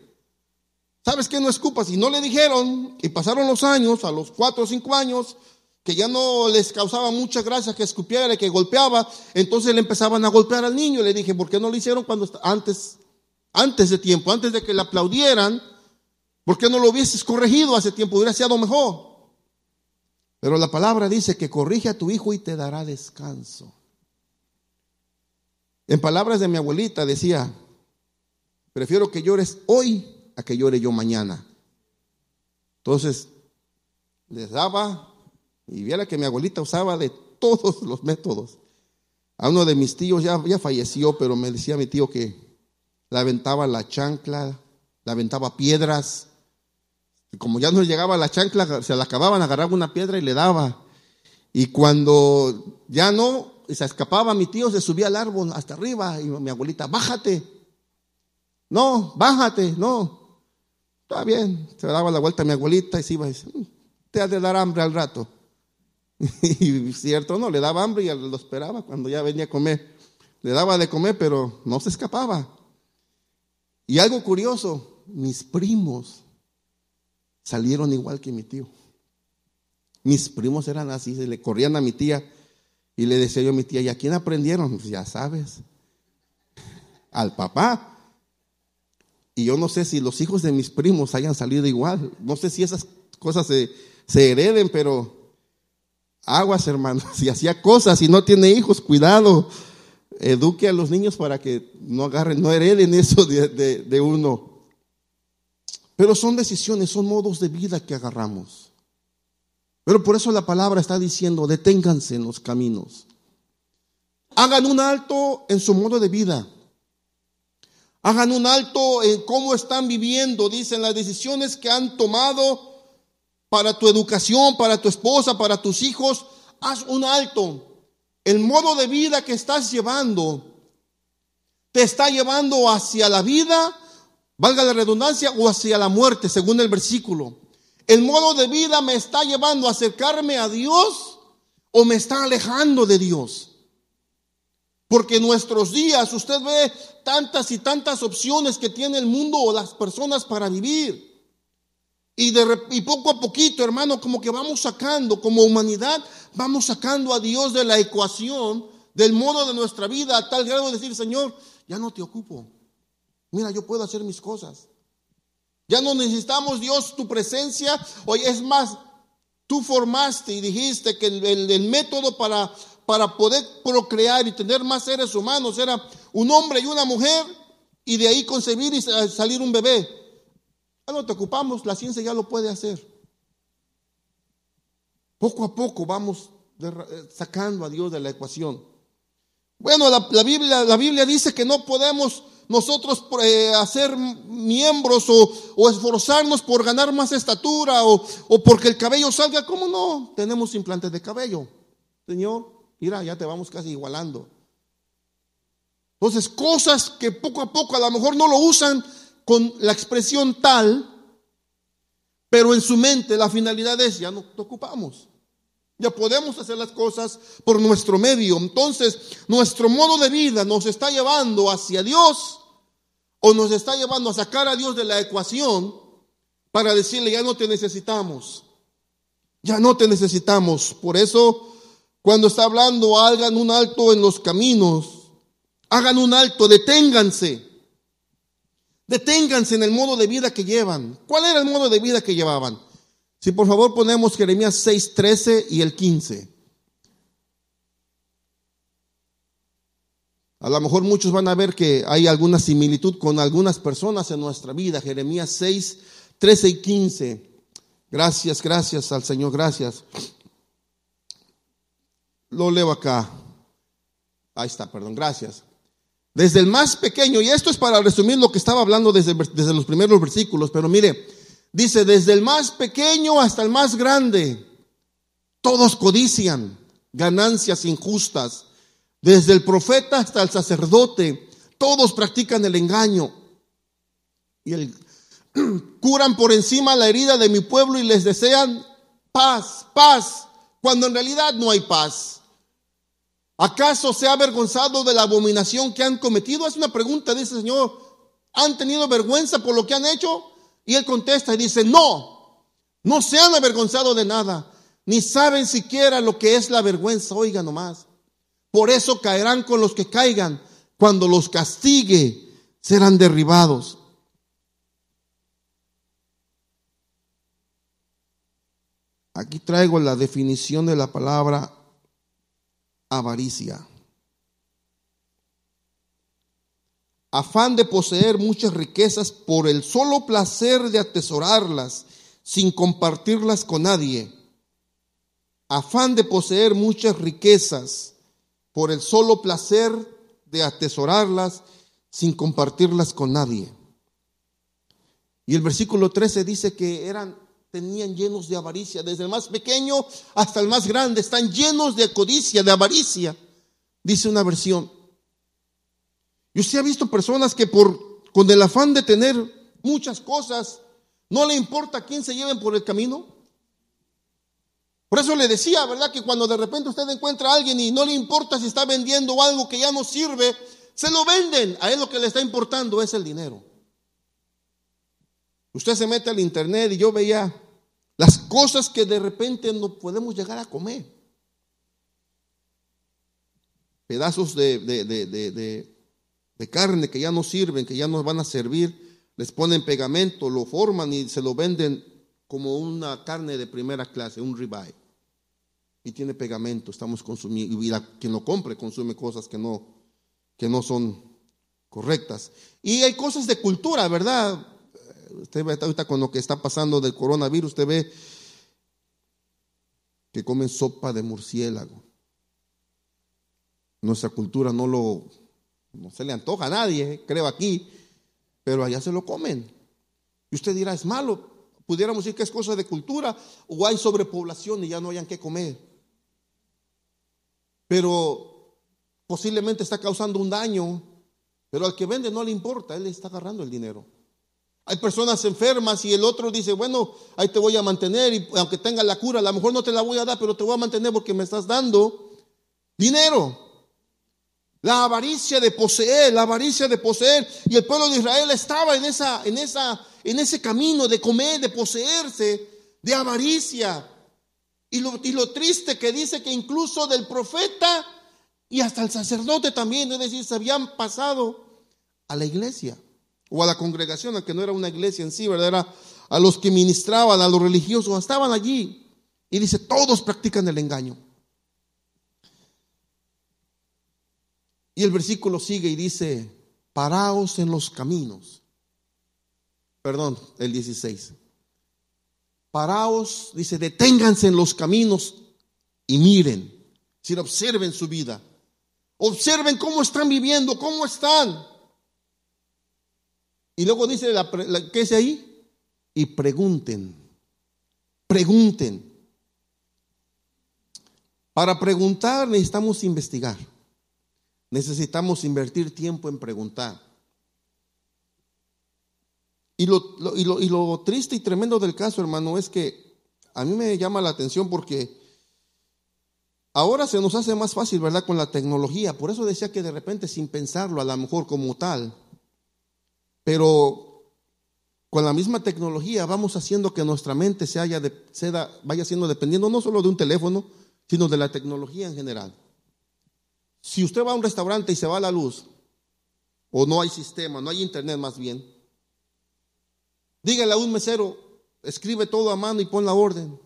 ¿Sabes qué? No escupas. Y no le dijeron, y pasaron los años, a los cuatro o cinco años, que ya no les causaba mucha gracia que escupiera y que golpeaba, entonces le empezaban a golpear al niño. Le dije, ¿por qué no lo hicieron cuando antes, antes de tiempo, antes de que le aplaudieran? ¿Por qué no lo hubieses corregido hace tiempo? Hubiera sido mejor. Pero la palabra dice que corrige a tu hijo y te dará descanso. En palabras de mi abuelita decía, prefiero que llores hoy a que llore yo mañana. Entonces, les daba, y viera que mi abuelita usaba de todos los métodos. A uno de mis tíos ya, ya falleció, pero me decía mi tío que la aventaba la chancla, la aventaba piedras. Y como ya no llegaba la chancla, se la acababan, agarraba una piedra y le daba. Y cuando ya no, se escapaba mi tío, se subía al árbol hasta arriba y mi abuelita, bájate. No, bájate, no. Está bien, se daba la vuelta a mi abuelita y se iba y decía, mm, te ha de dar hambre al rato. Y cierto, no, le daba hambre y lo esperaba cuando ya venía a comer. Le daba de comer, pero no se escapaba. Y algo curioso, mis primos salieron igual que mi tío. Mis primos eran así, se le corrían a mi tía y le decía yo a mi tía, ¿y a quién aprendieron? Pues ya sabes, al papá. Y yo no sé si los hijos de mis primos hayan salido igual. No sé si esas cosas se, hereden, pero aguas, hermanos. Si hacía cosas y no tiene hijos, cuidado. Eduque a los niños para que no agarren, no hereden eso de, de uno. Pero son decisiones, son modos de vida que agarramos. Pero por eso la palabra está diciendo, deténganse en los caminos. Hagan un alto en su modo de vida. Hagan un alto en cómo están viviendo, dicen las decisiones que han tomado para tu educación, para tu esposa, para tus hijos. Haz un alto. El modo de vida que estás llevando te está llevando hacia la vida, valga la redundancia, o hacia la muerte, según el versículo. El modo de vida me está llevando a acercarme a Dios o me está alejando de Dios. Porque en nuestros días usted ve tantas y tantas opciones que tiene el mundo o las personas para vivir. Y, de, y poco a poquito, hermano, como que vamos sacando, como humanidad, vamos sacando a Dios de la ecuación, del modo de nuestra vida, a tal grado de decir, Señor, ya no te ocupo. Mira, yo puedo hacer mis cosas. Ya no necesitamos, Dios, tu presencia. Oye, es más, tú formaste y dijiste que el método para para poder procrear y tener más seres humanos era un hombre y una mujer y de ahí concebir y salir un bebé. Ya no te ocupamos, la ciencia ya lo puede hacer. Poco a poco vamos eh, sacando a Dios de la ecuación. Bueno, la, Biblia, dice que no podemos nosotros eh, hacer miembros o, esforzarnos por ganar más estatura o, o, porque el cabello salga. ¿Cómo no? Tenemos implantes de cabello. Señor, mira, ya te vamos casi igualando. Entonces, cosas que poco a poco a lo mejor no lo usan con la expresión tal, pero en su mente la finalidad es, ya no te ocupamos. Ya podemos hacer las cosas por nuestro medio. Entonces, nuestro modo de vida nos está llevando hacia Dios o nos está llevando a sacar a Dios de la ecuación para decirle, ya no te necesitamos. Ya no te necesitamos. Por eso, cuando está hablando, hagan un alto en los caminos. Hagan un alto, deténganse. Deténganse en el modo de vida que llevan. ¿Cuál era el modo de vida que llevaban? Si por favor ponemos Jeremías 6, 13 y el 15. A lo mejor muchos van a ver que hay alguna similitud con algunas personas en nuestra vida. Jeremías 6, 13 y 15. Gracias, gracias al Señor, gracias. Lo leo acá. Ahí está, perdón, gracias. Desde el más pequeño, y esto es para resumir lo que estaba hablando desde, desde los primeros versículos, pero mire, Dice, desde el más pequeño hasta el más grande, todos codician ganancias injustas. Desde el profeta hasta el sacerdote, todos practican el engaño. Y el, curan por encima la herida de mi pueblo y les desean paz, paz, cuando en realidad no hay paz. ¿Acaso se ha avergonzado de la abominación que han cometido? Es una pregunta, dice el Señor. ¿Han tenido vergüenza por lo que han hecho? Y él contesta y dice, no, no se han avergonzado de nada, ni saben siquiera lo que es la vergüenza, oiga nomás. Por eso caerán con los que caigan, cuando los castigue serán derribados. Aquí traigo la definición de la palabra avaricia. afán de poseer muchas riquezas por el solo placer de atesorarlas sin compartirlas con nadie. Afán de poseer muchas riquezas por el solo placer de atesorarlas sin compartirlas con nadie. Y el versículo 13 dice que eran tenían llenos de avaricia, desde el más pequeño hasta el más grande, están llenos de codicia, de avaricia, dice una versión. Y usted ha visto personas que por, con el afán de tener muchas cosas, no le importa quién se lleven por el camino. Por eso le decía, ¿verdad? Que cuando de repente usted encuentra a alguien y no le importa si está vendiendo algo que ya no sirve, se lo venden. A él lo que le está importando es el dinero. Usted se mete al internet y yo veía las cosas que de repente no podemos llegar a comer. Pedazos de, de, de de carne que ya no sirven, que ya no van a servir, les ponen pegamento, lo forman y se lo venden como una carne de primera clase, un ribeye. Y tiene pegamento, estamos consumiendo, y quien lo compre consume cosas que no, que no son correctas. Y hay cosas de cultura, ¿verdad? Usted ve ahorita con lo que está pasando del coronavirus, usted ve que comen sopa de murciélago. Nuestra cultura no lo no se le antoja a nadie, creo aquí, pero allá se lo comen. Y usted dirá, es malo. Pudiéramos decir que es cosa de cultura o hay sobrepoblación y ya no hayan que comer. Pero posiblemente está causando un daño, pero al que vende no le importa, él está agarrando el dinero. Hay personas enfermas y el otro dice, bueno, ahí te voy a mantener y aunque tenga la cura, a lo mejor no te la voy a dar, pero te voy a mantener porque me estás dando dinero. La avaricia de poseer, la avaricia de poseer. Y el pueblo de Israel estaba en, esa, en, esa, en ese camino de comer, de poseerse, de avaricia. Y lo, y lo triste que dice que incluso del profeta y hasta el sacerdote también, es decir, se habían pasado a la iglesia o a la congregación, aunque no era una iglesia en sí, ¿verdad? Era a los que ministraban, a los religiosos, estaban allí. Y dice, todos practican el engaño. Y el versículo sigue y dice, paraos en los caminos. Perdón, el 16. Paraos, dice, deténganse en los caminos y miren, si observen su vida. Observen cómo están viviendo, cómo están. Y luego dice, la, ¿qué es ahí? Y pregunten, pregunten. Para preguntar necesitamos investigar. Necesitamos invertir tiempo en preguntar. Y lo, y, lo, y lo, triste y tremendo del caso, hermano, es que a mí me llama la atención porque ahora se nos hace más fácil, ¿verdad? Con la tecnología. Por eso decía que de repente sin pensarlo, a lo mejor como tal, pero con la misma tecnología vamos haciendo que nuestra mente se haya vaya siendo dependiendo no solo de un teléfono, sino de la tecnología en general. Si usted va a un restaurante y se va la luz, o no hay sistema, no hay internet más bien, dígale a un mesero, escribe todo a mano y pon la orden.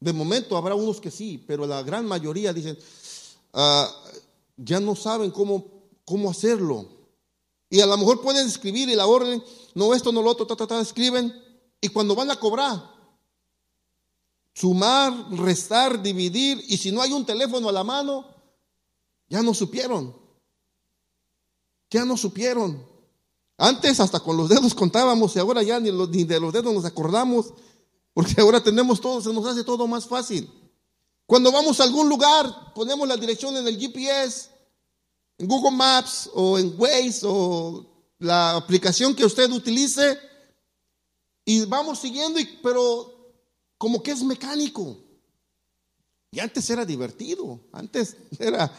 De momento habrá unos que sí, pero la gran mayoría dicen, ah, ya no saben cómo, cómo hacerlo. Y a lo mejor pueden escribir y la orden, no esto, no lo otro, ta, ta, ta, escriben. Y cuando van a cobrar, sumar, restar, dividir, y si no hay un teléfono a la mano, ya no supieron. Ya no supieron. Antes hasta con los dedos contábamos y ahora ya ni, ni de los dedos nos acordamos, porque ahora tenemos todo, se nos hace todo más fácil. Cuando vamos a algún lugar, ponemos la dirección en el GPS Google Maps o en Waze o la aplicación que usted utilice. Y vamos siguiendo, pero como que es mecánico. Y antes era divertido, antes era,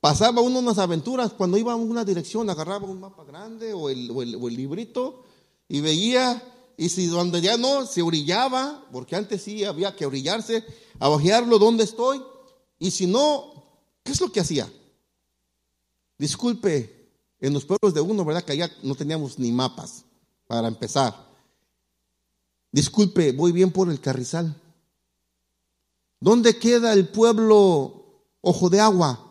pasaba uno unas aventuras, cuando iba a una dirección agarraba un mapa grande o el, o el librito y veía, y si donde ya no, se orillaba, porque antes sí había que orillarse, a bajearlo donde estoy, y si no, ¿qué es lo que hacía? Disculpe, en los pueblos de uno, ¿verdad? Que allá no teníamos ni mapas para empezar. Disculpe, voy bien por el carrizal. ¿Dónde queda el pueblo Ojo de Agua?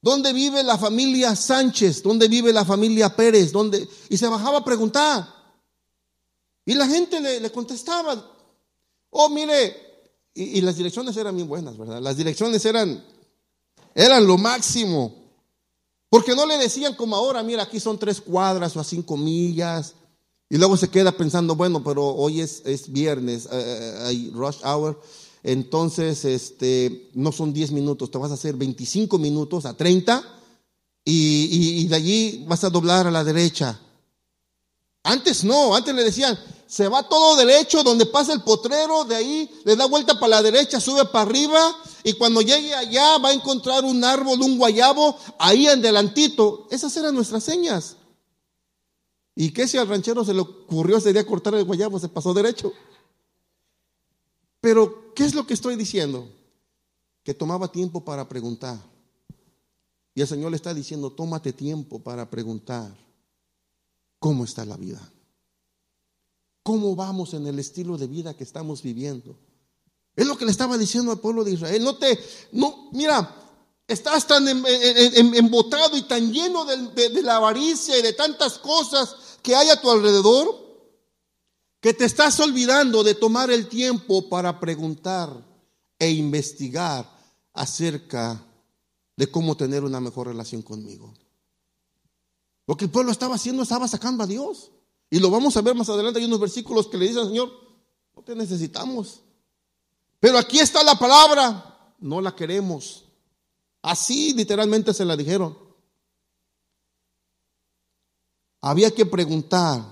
¿Dónde vive la familia Sánchez? ¿Dónde vive la familia Pérez? ¿Dónde? Y se bajaba a preguntar. Y la gente le, contestaba, oh, mire, y, y, las direcciones eran bien buenas, ¿verdad? Las direcciones eran, eran lo máximo. Porque no le decían como ahora, mira, aquí son tres cuadras o a cinco millas. Y luego se queda pensando, bueno, pero hoy es, es viernes, eh, eh, hay rush hour. Entonces, este, no son 10 minutos, te vas a hacer 25 minutos a 30 y, y de allí vas a doblar a la derecha. Antes no, antes le decían, se va todo derecho, donde pasa el potrero, de ahí le da vuelta para la derecha, sube para arriba, y cuando llegue allá va a encontrar un árbol, un guayabo, ahí en delantito. Esas eran nuestras señas. ¿Y qué si al ranchero se le ocurrió ese día cortar el guayabo? Se pasó derecho. Pero, ¿qué es lo que estoy diciendo? Que tomaba tiempo para preguntar. Y el Señor le está diciendo, tómate tiempo para preguntar cómo está la vida. ¿Cómo vamos en el estilo de vida que estamos viviendo? Es lo que le estaba diciendo al pueblo de Israel. No te, no, mira, estás tan em, em, em, embotado y tan lleno de, de la avaricia y de tantas cosas que hay a tu alrededor que te estás olvidando de tomar el tiempo para preguntar e investigar acerca de cómo tener una mejor relación conmigo. Lo que el pueblo estaba haciendo estaba sacando a Dios. Y lo vamos a ver más adelante. Hay unos versículos que le dicen, Señor, no te necesitamos. Pero aquí está la palabra, no la queremos. Así literalmente se la dijeron. Había que preguntar,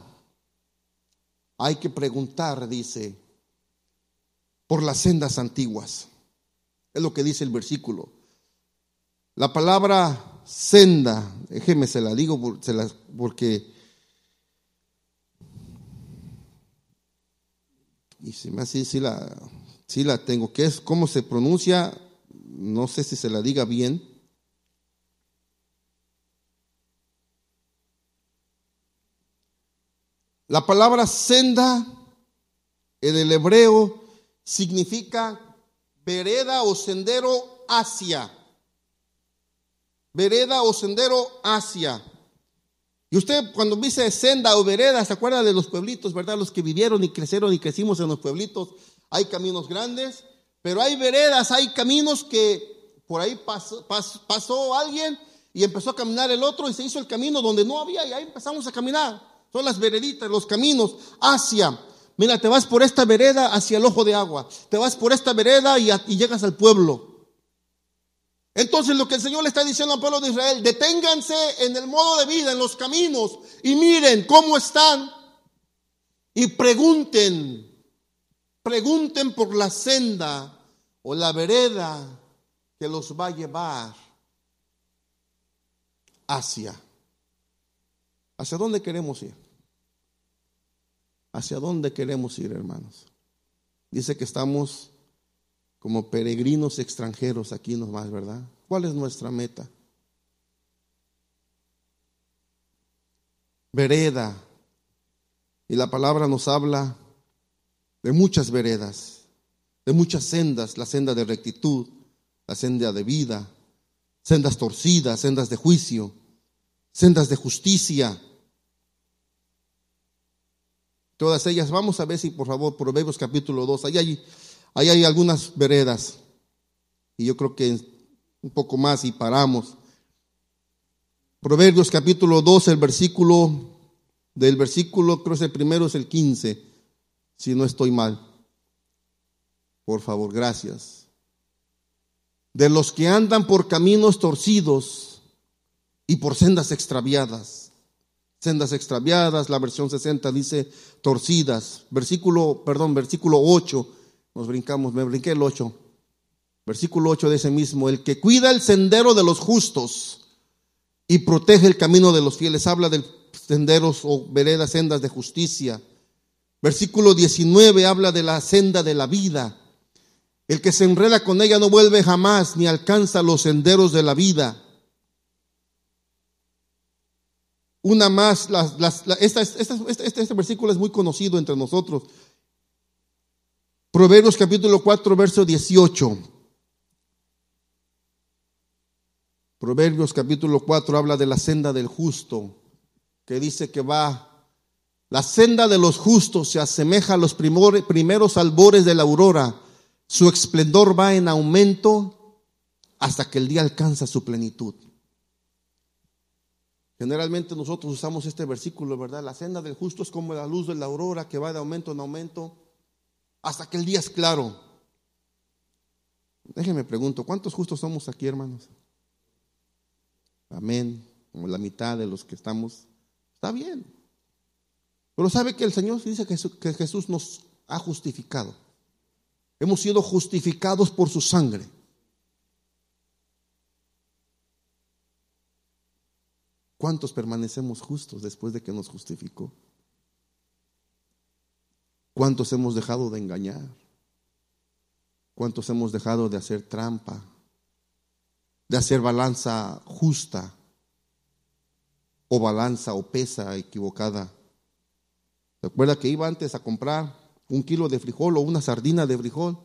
hay que preguntar, dice, por las sendas antiguas. Es lo que dice el versículo. La palabra senda, déjeme se la digo porque y si me hace, sí la, la tengo, que es cómo se pronuncia, no sé si se la diga bien. La palabra senda en el hebreo significa vereda o sendero hacia. Vereda o sendero hacia. Y usted cuando dice senda o vereda, se acuerda de los pueblitos, ¿verdad? Los que vivieron y crecieron y crecimos en los pueblitos. Hay caminos grandes, pero hay veredas, hay caminos que por ahí pasó, alguien y empezó a caminar el otro y se hizo el camino donde no había y ahí empezamos a caminar. son las vereditas, los caminos hacia. Mira, te vas por esta vereda hacia el ojo de agua, te vas por esta vereda y llegas al pueblo. Entonces lo que el Señor le está diciendo al pueblo de Israel, deténganse en el modo de vida, en los caminos, y miren cómo están. Y pregunten, pregunten por la senda o la vereda que los va a llevar hacia. ¿Hacia dónde queremos ir? ¿Hacia dónde queremos ir, hermanos? Dice que estamos como peregrinos extranjeros aquí nomás, ¿verdad? ¿Cuál es nuestra meta? Vereda. Y la palabra nos habla de muchas veredas, de muchas sendas, la senda de rectitud, la senda de vida, sendas torcidas, sendas de juicio, sendas de justicia. Todas ellas, vamos a ver si por favor, Proverbios capítulo 2, ahí hay Ahí hay algunas veredas. Y yo creo que un poco más y paramos. Proverbios capítulo 2, el versículo, del versículo, creo que el primero es el 15, si no estoy mal. Por favor, gracias. De los que andan por caminos torcidos y por sendas extraviadas. Sendas extraviadas, la versión 60 dice torcidas. Versículo, perdón, versículo 8 nos brincamos, me brinqué el 8. Versículo 8 de ese mismo, el que cuida el sendero de los justos y protege el camino de los fieles, habla de senderos o veredas, sendas de justicia. Versículo 19 habla de la senda de la vida. El que se enreda con ella no vuelve jamás ni alcanza los senderos de la vida. Una más, este versículo es muy conocido entre nosotros. Proverbios capítulo 4, verso 18. Proverbios capítulo 4 habla de la senda del justo, que dice que va, la senda de los justos se asemeja a los primeros albores de la aurora, su esplendor va en aumento hasta que el día alcanza su plenitud. Generalmente nosotros usamos este versículo, ¿verdad? La senda del justo es como la luz de la aurora que va de aumento en aumento hasta que el día es claro. Déjenme pregunto, ¿cuántos justos somos aquí, hermanos? Amén. Como la mitad de los que estamos. Está bien. Pero sabe que el Señor dice que Jesús nos ha justificado. Hemos sido justificados por su sangre. ¿Cuántos permanecemos justos después de que nos justificó? ¿Cuántos hemos dejado de engañar? ¿Cuántos hemos dejado de hacer trampa? De hacer balanza justa o balanza o pesa equivocada. ¿Recuerda que iba antes a comprar un kilo de frijol o una sardina de frijol?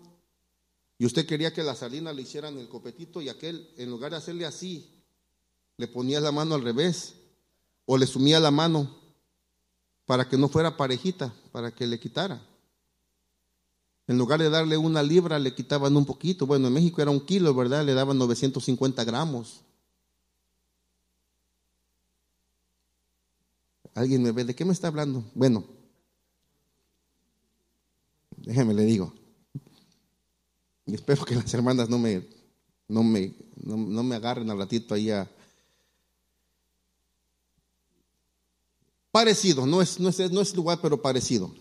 Y usted quería que la sardina le hicieran el copetito y aquel, en lugar de hacerle así, le ponía la mano al revés o le sumía la mano para que no fuera parejita, para que le quitara. En lugar de darle una libra, le quitaban un poquito. Bueno, en México era un kilo, ¿verdad? Le daban 950 gramos. ¿Alguien me ve? ¿De qué me está hablando? Bueno, déjeme le digo. Y espero que las hermanas no me, no me, no, me agarren al ratito ahí a, Parecido, no es, no, es, no es lugar, pero parecido.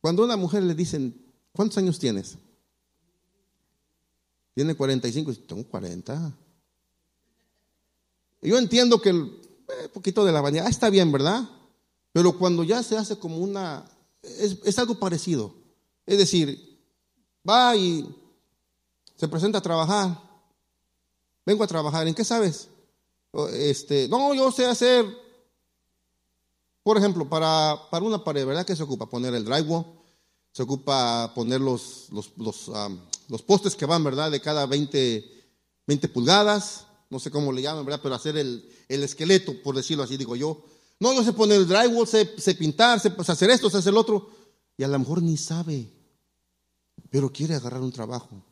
Cuando a una mujer le dicen, ¿cuántos años tienes? Tiene 45, tengo 40. Yo entiendo que el eh, poquito de la vanidad ah, está bien, ¿verdad? Pero cuando ya se hace como una, es, es algo parecido. Es decir, va y se presenta a trabajar. Vengo a trabajar, ¿en qué sabes? Este, no, yo sé hacer por ejemplo, para, para una pared, ¿verdad? ¿Qué se ocupa? Poner el drywall, se ocupa poner los, los, los, postes que van, ¿verdad? De cada 20, 20 pulgadas, no sé cómo le llaman, ¿verdad? Pero hacer el, el esqueleto, por decirlo así, digo yo. No, yo sé poner el drywall, sé, sé pintar, sé pues, hacer esto, sé hacer el otro. Y a lo mejor ni sabe, pero quiere agarrar un trabajo.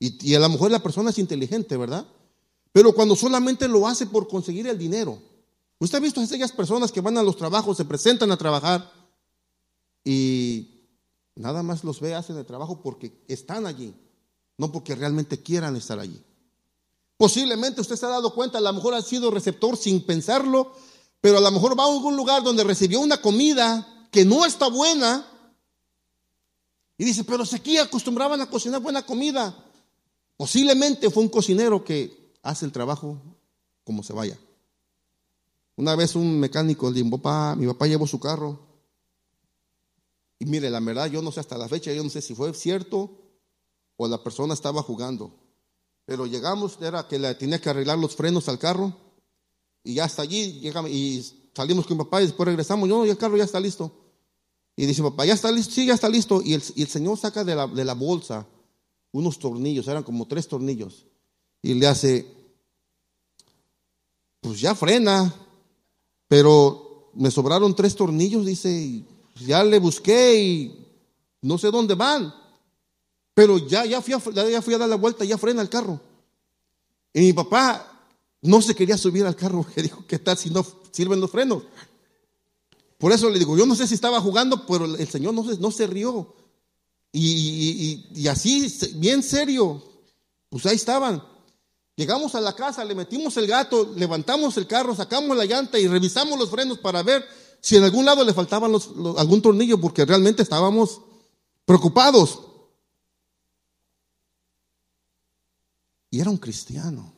Y, y a lo mejor la persona es inteligente, ¿verdad? Pero cuando solamente lo hace por conseguir el dinero, Usted ha visto a aquellas personas que van a los trabajos, se presentan a trabajar y nada más los ve, hacen el trabajo porque están allí, no porque realmente quieran estar allí. Posiblemente usted se ha dado cuenta, a lo mejor ha sido receptor sin pensarlo, pero a lo mejor va a algún lugar donde recibió una comida que no está buena y dice, pero si aquí acostumbraban a cocinar buena comida. Posiblemente fue un cocinero que hace el trabajo como se vaya. Una vez un mecánico le dijo, papá, mi papá llevó su carro. Y mire, la verdad, yo no sé hasta la fecha, yo no sé si fue cierto o la persona estaba jugando. Pero llegamos, era que le tenía que arreglar los frenos al carro. Y ya hasta allí, llegamos, y salimos con mi papá y después regresamos. Yo, y el carro ya está listo. Y dice, papá, ya está listo, sí, ya está listo. Y el, y el Señor saca de la, de la bolsa unos tornillos, eran como tres tornillos. Y le hace, pues ya frena. Pero me sobraron tres tornillos, dice, ya le busqué y no sé dónde van. Pero ya, ya, fui a, ya fui a dar la vuelta, ya frena el carro. Y mi papá no se quería subir al carro porque dijo, ¿qué tal si no sirven los frenos? Por eso le digo, yo no sé si estaba jugando, pero el Señor no se, no se rió. Y, y, así, bien serio, pues ahí estaban. Llegamos a la casa, le metimos el gato, levantamos el carro, sacamos la llanta y revisamos los frenos para ver si en algún lado le faltaban algún tornillo, porque realmente estábamos preocupados. Y era un cristiano.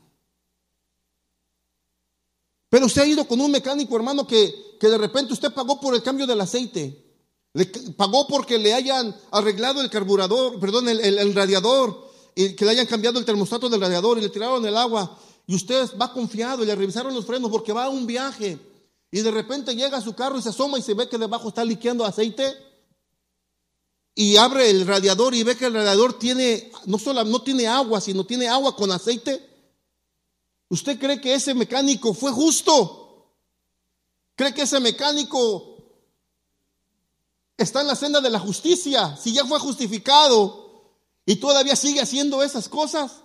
Pero usted ha ido con un mecánico, hermano, que, que de repente usted pagó por el cambio del aceite. Le pagó porque le hayan arreglado el carburador, perdón, el radiador y que le hayan cambiado el termostato del radiador y le tiraron el agua y usted va confiado y le revisaron los frenos porque va a un viaje y de repente llega a su carro y se asoma y se ve que debajo está liqueando aceite y abre el radiador y ve que el radiador tiene no solo no tiene agua, sino tiene agua con aceite. ¿Usted cree que ese mecánico fue justo? ¿Cree que ese mecánico está en la senda de la justicia? Si ya fue justificado, y todavía sigue haciendo esas cosas.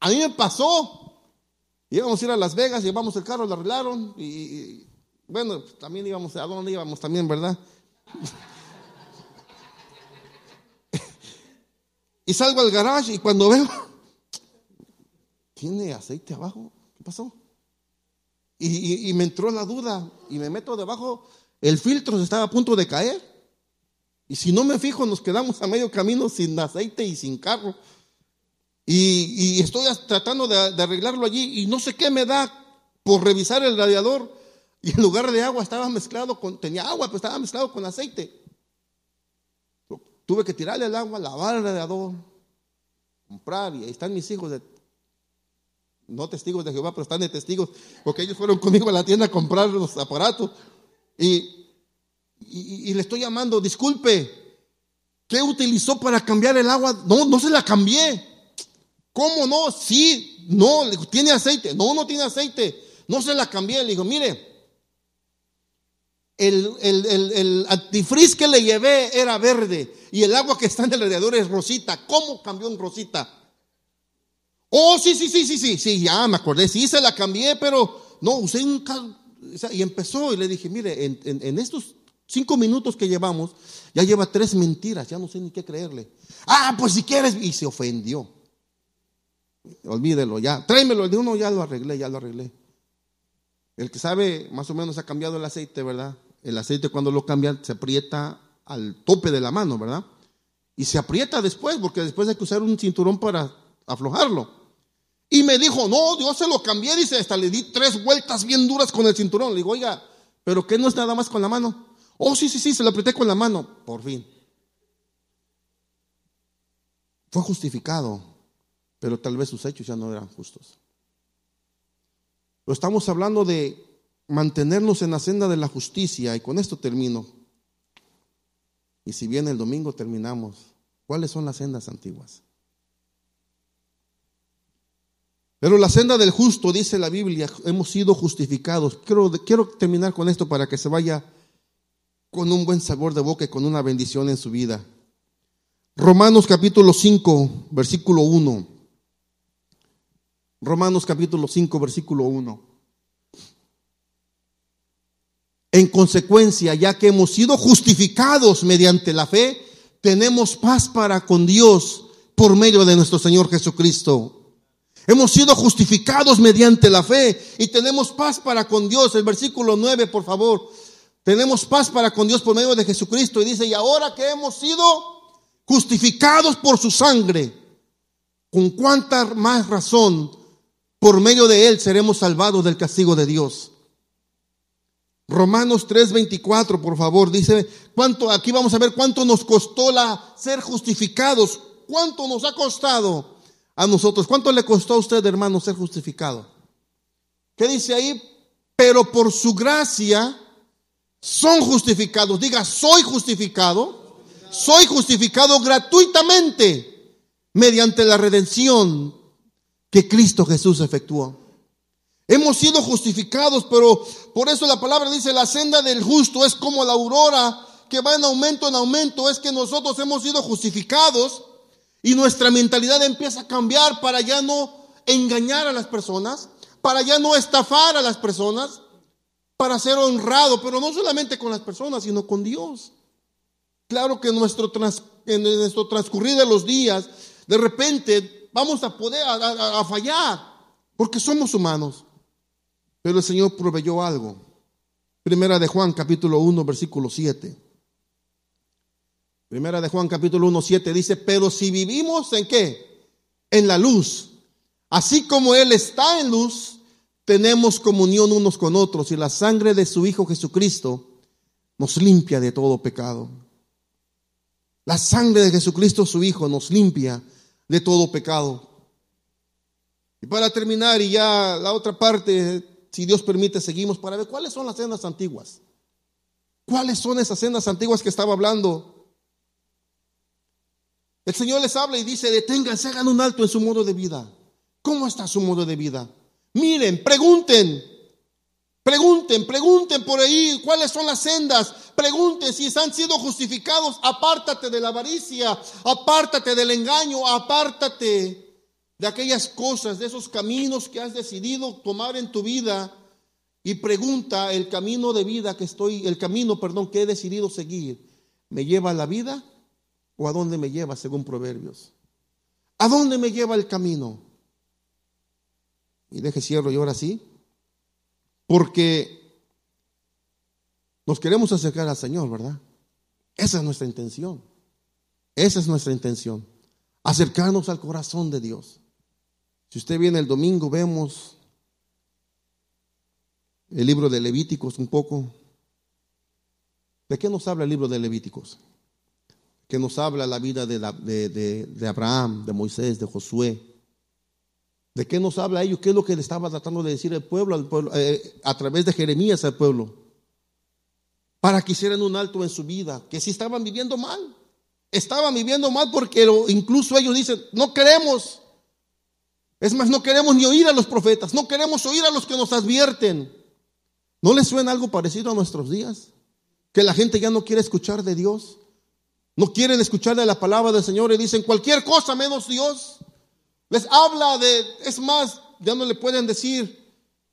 A mí me pasó. Íbamos a ir a Las Vegas, llevamos el carro, lo arreglaron y, bueno, también íbamos, ¿a dónde íbamos también, verdad? y salgo al garage y cuando veo, ¿tiene aceite abajo? ¿Qué pasó? Y, y, me entró la duda y me meto debajo, el filtro se estaba a punto de caer. Y si no me fijo, nos quedamos a medio camino sin aceite y sin carro. Y, estoy tratando de, arreglarlo allí y no sé qué me da por revisar el radiador. Y en lugar de agua estaba mezclado con, tenía agua, pero estaba mezclado con aceite. Tuve que tirarle el agua, lavar el radiador, comprar. Y ahí están mis hijos, no testigos de Jehová, pero están de testigos, porque ellos fueron conmigo a la tienda a comprar los aparatos. Y le estoy llamando, disculpe, ¿qué utilizó para cambiar el agua? No, no se la cambié. ¿Cómo no? Sí, no, tiene aceite. No, no tiene aceite. No se la cambié. Le digo, mire, el, el, antifriz que le llevé era verde y el agua que está en el radiador es rosita. ¿Cómo cambió en rosita? Oh, sí, sí, sí, sí, sí, sí, ya me acordé. Sí, se la cambié, pero no, usé un... Y empezó y le dije, mire, en estos Cinco minutos que llevamos, ya lleva tres mentiras, ya no sé ni qué creerle. Ah, pues si quieres, y se ofendió. Olvídelo ya, tráemelo, el de uno ya lo arreglé, ya lo arreglé. El que sabe, más o menos ha cambiado el aceite, ¿verdad? El aceite cuando lo cambian se aprieta al tope de la mano, ¿verdad? Y se aprieta después, porque después hay que usar un cinturón para aflojarlo. Y me dijo, no, yo se lo cambié, dice, hasta le di tres vueltas bien duras con el cinturón. Le digo, oiga, pero ¿qué no es nada más con la mano? Oh, sí, sí, sí, se lo apreté con la mano. Por fin. Fue justificado, pero tal vez sus hechos ya no eran justos. Pero estamos hablando de mantenernos en la senda de la justicia y con esto termino. Y si bien el domingo terminamos, ¿cuáles son las sendas antiguas? Pero la senda del justo, dice la Biblia, hemos sido justificados. Quiero, quiero terminar con esto para que se vaya con un buen sabor de boca y con una bendición en su vida. Romanos capítulo 5, versículo 1. Romanos capítulo 5, versículo 1. En consecuencia, ya que hemos sido justificados mediante la fe, tenemos paz para con Dios por medio de nuestro Señor Jesucristo. Hemos sido justificados mediante la fe y tenemos paz para con Dios. El versículo 9, por favor. Tenemos paz para con Dios por medio de Jesucristo. Y dice, y ahora que hemos sido justificados por su sangre, con cuánta más razón por medio de él seremos salvados del castigo de Dios. Romanos 3:24, por favor, dice, cuánto aquí vamos a ver cuánto nos costó la ser justificados, cuánto nos ha costado a nosotros. ¿Cuánto le costó a usted, hermano, ser justificado? ¿Qué dice ahí? Pero por su gracia son justificados. Diga, soy justificado. Soy justificado gratuitamente mediante la redención que Cristo Jesús efectuó. Hemos sido justificados, pero por eso la palabra dice, la senda del justo es como la aurora que va en aumento en aumento. Es que nosotros hemos sido justificados y nuestra mentalidad empieza a cambiar para ya no engañar a las personas, para ya no estafar a las personas, para ser honrado, pero no solamente con las personas, sino con Dios. Claro que en nuestro, nuestro transcurrir de los días, de repente vamos a poder a fallar, porque somos humanos. Pero el Señor proveyó algo. Primera de Juan, capítulo 1, versículo 7. Primera de Juan capítulo 1, 7 dice, pero si vivimos en qué? En la luz. Así como Él está en luz, tenemos comunión unos con otros y la sangre de su Hijo Jesucristo nos limpia de todo pecado. La sangre de Jesucristo, su Hijo, nos limpia de todo pecado. Y para terminar, y ya la otra parte, si Dios permite, seguimos para ver cuáles son las sendas antiguas. ¿Cuáles son esas sendas antiguas que estaba hablando el Señor les habla y dice, deténganse, hagan un alto en su modo de vida. ¿Cómo está su modo de vida? Miren, pregunten, pregunten, pregunten por ahí cuáles son las sendas. Pregunten si han sido justificados. Apártate de la avaricia, apártate del engaño, apártate de aquellas cosas, de esos caminos que has decidido tomar en tu vida. Y pregunta, el camino de vida que estoy, el camino, perdón, que he decidido seguir, ¿me lleva a la vida? ¿O a dónde me lleva según Proverbios? ¿A dónde me lleva el camino? Y deje cierro y ahora sí. Porque nos queremos acercar al Señor, ¿verdad? Esa es nuestra intención. Esa es nuestra intención. Acercarnos al corazón de Dios. Si usted viene el domingo, vemos el libro de Levíticos un poco. ¿De qué nos habla el libro de Levíticos? que nos habla la vida de, Abraham, de Moisés, de Josué. ¿De qué nos habla ellos? ¿Qué es lo que le estaba tratando de decir el pueblo, eh, a través de Jeremías al pueblo? Para que hicieran un alto en su vida, que si estaban viviendo mal. Estaban viviendo mal porque incluso ellos dicen, no queremos. Es más, no queremos ni oír a los profetas, no queremos oír a los que nos advierten. ¿No les suena algo parecido a nuestros días? Que la gente ya no quiere escuchar de Dios. No quieren escuchar la palabra del Señor y dicen cualquier cosa menos Dios. Les habla de, es más, ya no le pueden decir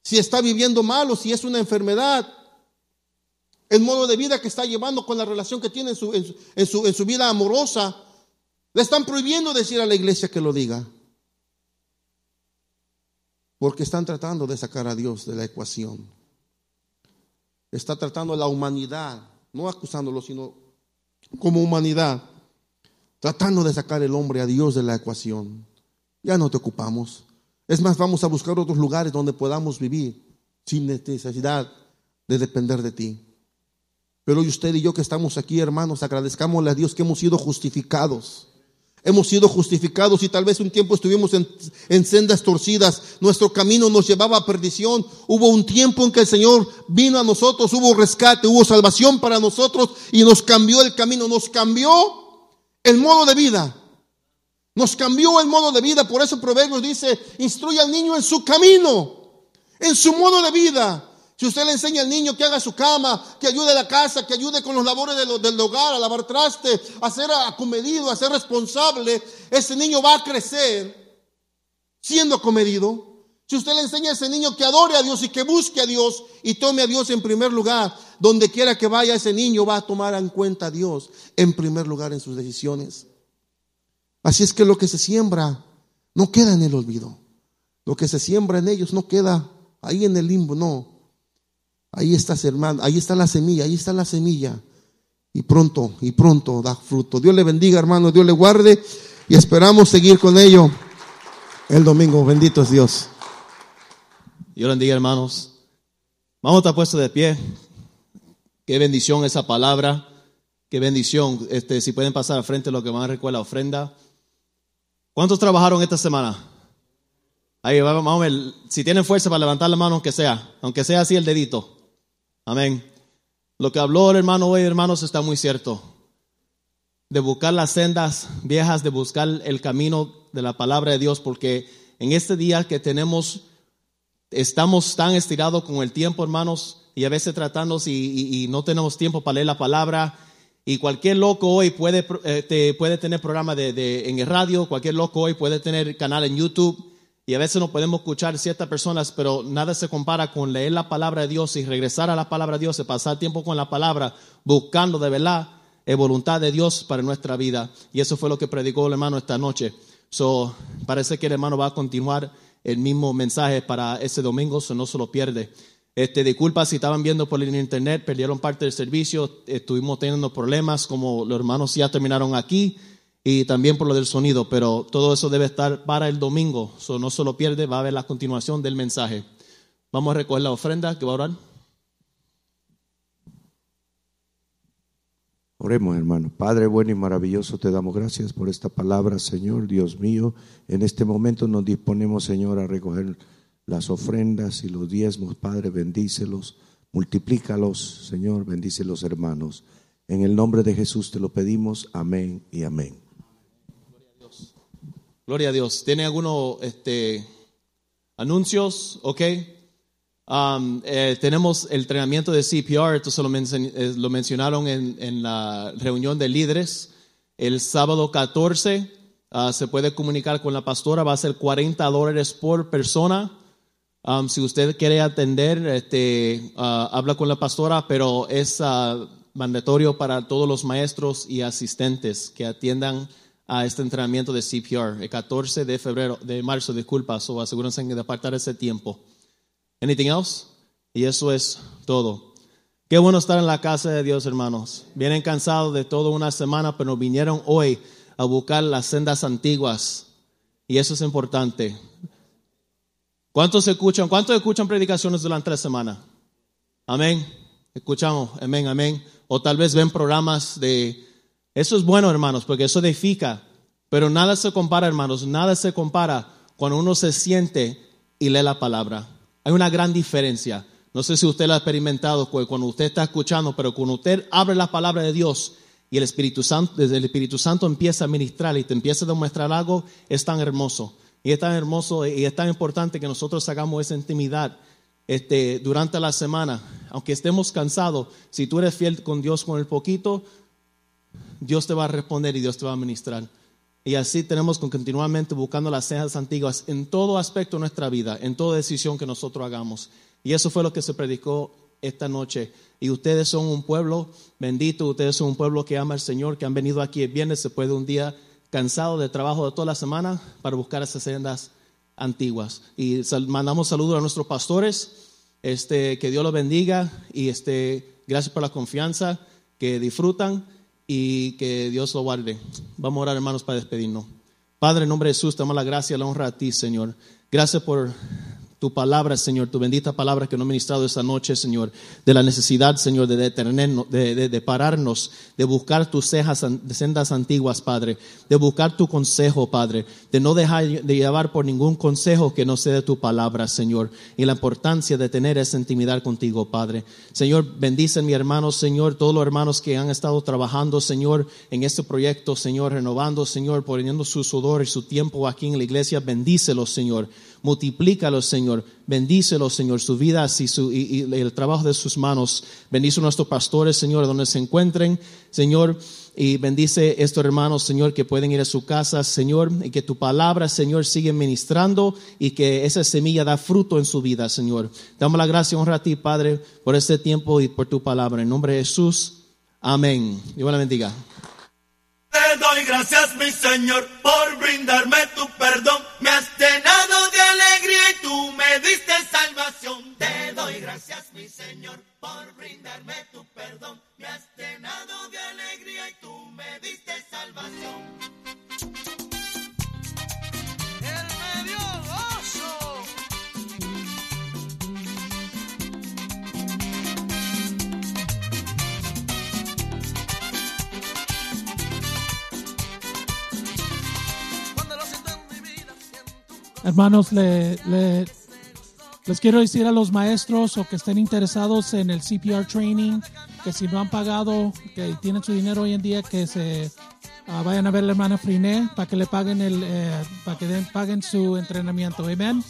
si está viviendo mal o si es una enfermedad. El modo de vida que está llevando con la relación que tiene en su, en su, en su vida amorosa. Le están prohibiendo decir a la iglesia que lo diga. Porque están tratando de sacar a Dios de la ecuación. Está tratando a la humanidad, no acusándolo, sino como humanidad, tratando de sacar el hombre a Dios de la ecuación. Ya no te ocupamos. Es más, vamos a buscar otros lugares donde podamos vivir sin necesidad de depender de ti. Pero hoy usted y yo que estamos aquí, hermanos, agradezcámosle a Dios que hemos sido justificados. Hemos sido justificados y tal vez un tiempo estuvimos en, en, sendas torcidas. Nuestro camino nos llevaba a perdición. Hubo un tiempo en que el Señor vino a nosotros, hubo rescate, hubo salvación para nosotros y nos cambió el camino, nos cambió el modo de vida. Nos cambió el modo de vida. Por eso Proverbios dice, instruye al niño en su camino, en su modo de vida. Si usted le enseña al niño que haga su cama, que ayude a la casa, que ayude con los labores del hogar, a lavar traste, a ser acomedido, a ser responsable, ese niño va a crecer siendo acomedido. Si usted le enseña a ese niño que adore a Dios y que busque a Dios y tome a Dios en primer lugar, donde quiera que vaya ese niño va a tomar en cuenta a Dios en primer lugar en sus decisiones. Así es que lo que se siembra no queda en el olvido. Lo que se siembra en ellos no queda ahí en el limbo, no. Ahí está, hermano, ahí está la semilla, ahí está la semilla. Y pronto, y pronto da fruto. Dios le bendiga, hermano, Dios le guarde y esperamos seguir con ello el domingo. Bendito es Dios. Dios bendiga, hermanos. Vamos a estar puestos de pie. Qué bendición esa palabra. Qué bendición. Este, si pueden pasar al frente lo que van a la ofrenda. ¿Cuántos trabajaron esta semana? Ahí vamos a ver. Si tienen fuerza para levantar la mano, aunque sea, aunque sea así el dedito. Amén. Lo que habló el hermano hoy, hermanos, está muy cierto. De buscar las sendas viejas, de buscar el camino de la palabra de Dios, porque en este día que tenemos estamos tan estirados con el tiempo, hermanos, y a veces tratándonos y, no tenemos tiempo para leer la palabra. Y cualquier loco hoy puede, eh, puede tener programa de, en el radio, cualquier loco hoy puede tener canal en YouTube. Y a veces no podemos escuchar ciertas personas, pero nada se compara con leer la palabra de Dios y regresar a la palabra de Dios y pasar tiempo con la palabra, buscando de verdad la voluntad de Dios para nuestra vida. Y eso fue lo que predicó el hermano esta noche. So, parece que el hermano va a continuar el mismo mensaje para ese domingo, so no se lo pierde. Este, disculpa si estaban viendo por el internet, perdieron parte del servicio, estuvimos teniendo problemas, como los hermanos ya terminaron aquí, y también por lo del sonido, pero todo eso debe estar para el domingo, no se lo pierde, va a haber la continuación del mensaje. Vamos a recoger la ofrenda que va a orar. Oremos, hermano. Padre bueno y maravilloso, te damos gracias por esta palabra, Señor, Dios mío. En este momento nos disponemos, Señor, a recoger las ofrendas y los diezmos, Padre, bendícelos, multiplícalos, Señor, bendice los hermanos. En el nombre de Jesús te lo pedimos, amén y amén. Gloria a Dios. Gloria a Dios. ¿Tiene algunos este, anuncios? Ok. Um, eh, tenemos el entrenamiento de CPR, esto lo, eh, lo mencionaron en, la reunión de líderes. El sábado 14 ah, se puede comunicar con la pastora, va a ser 40 dólares por persona. Um, si usted quiere atender, este, ah, habla con la pastora, pero es uh, mandatorio para todos los maestros y asistentes que atiendan a este entrenamiento de CPR el 14 de febrero, de marzo, disculpa, o asegúrense de apartar ese tiempo. Anything else? Y eso es todo. Qué bueno estar en la casa de Dios, hermanos. Vienen cansados de toda una semana, pero vinieron hoy a buscar las sendas antiguas. Y eso es importante. ¿Cuántos escuchan? ¿Cuántos escuchan predicaciones durante la semana? Amén. Escuchamos, amén, amén. O tal vez ven programas de... Eso es bueno, hermanos, porque eso edifica. Pero nada se compara, hermanos, nada se compara cuando uno se siente y lee la palabra. Hay una gran diferencia. No sé si usted lo ha experimentado cuando usted está escuchando, pero cuando usted abre la palabra de Dios y el Espíritu Santo, desde el Espíritu Santo empieza a ministrar y te empieza a demostrar algo, es tan hermoso. Y es tan hermoso y es tan importante que nosotros hagamos esa intimidad este, durante la semana. Aunque estemos cansados, si tú eres fiel con Dios con el poquito, Dios te va a responder y Dios te va a ministrar. Y así tenemos continuamente buscando las cejas antiguas en todo aspecto de nuestra vida, en toda decisión que nosotros hagamos. Y eso fue lo que se predicó esta noche. Y ustedes son un pueblo bendito, ustedes son un pueblo que ama al Señor, que han venido aquí el viernes, se puede un día cansado de trabajo de toda la semana para buscar esas sendas antiguas. Y mandamos saludos a nuestros pastores, este, que Dios los bendiga y este, gracias por la confianza que disfrutan y que Dios lo guarde. Vamos a orar, hermanos, para despedirnos. Padre, en nombre de Jesús, te damos la gracia la honra a ti, Señor. Gracias por tu palabra, Señor, tu bendita palabra que nos ha ministrado esta noche, Señor, de la necesidad, Señor, de detenernos, de, de, pararnos, de buscar tus cejas, sendas antiguas, Padre, de buscar tu consejo, Padre, de no dejar de llevar por ningún consejo que no sea de tu palabra, Señor, y la importancia de tener esa intimidad contigo, Padre. Señor, bendice a mi hermano, Señor, todos los hermanos que han estado trabajando, Señor, en este proyecto, Señor, renovando, Señor, poniendo su sudor y su tiempo aquí en la iglesia, bendícelos, Señor multiplícalo, Señor. Bendícelo, Señor, su vida y, su, y, y el trabajo de sus manos. Bendice a nuestros pastores, Señor, donde se encuentren, Señor. Y bendice estos hermanos, Señor, que pueden ir a su casa, Señor, y que tu palabra, Señor, sigue ministrando y que esa semilla da fruto en su vida, Señor. Damos la gracia honra a ti, Padre, por este tiempo y por tu palabra. En nombre de Jesús, amén. Dios la bendiga. Te doy gracias, mi Señor, por brindarme tu perdón. Me has llenado de alegría y tú me diste salvación. Te doy gracias, mi Señor, por brindarme tu perdón. Me has llenado de alegría y tú me diste salvación. Hermanos, le- le- les quiero decir a los maestros o que estén interesados en el CPR training, que si no han pagado, que tienen su dinero hoy en día, que se ah, vayan a ver a la hermana Friné para que le paguen el, eh, para que paguen su entrenamiento. Amén.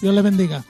Dios le bendiga.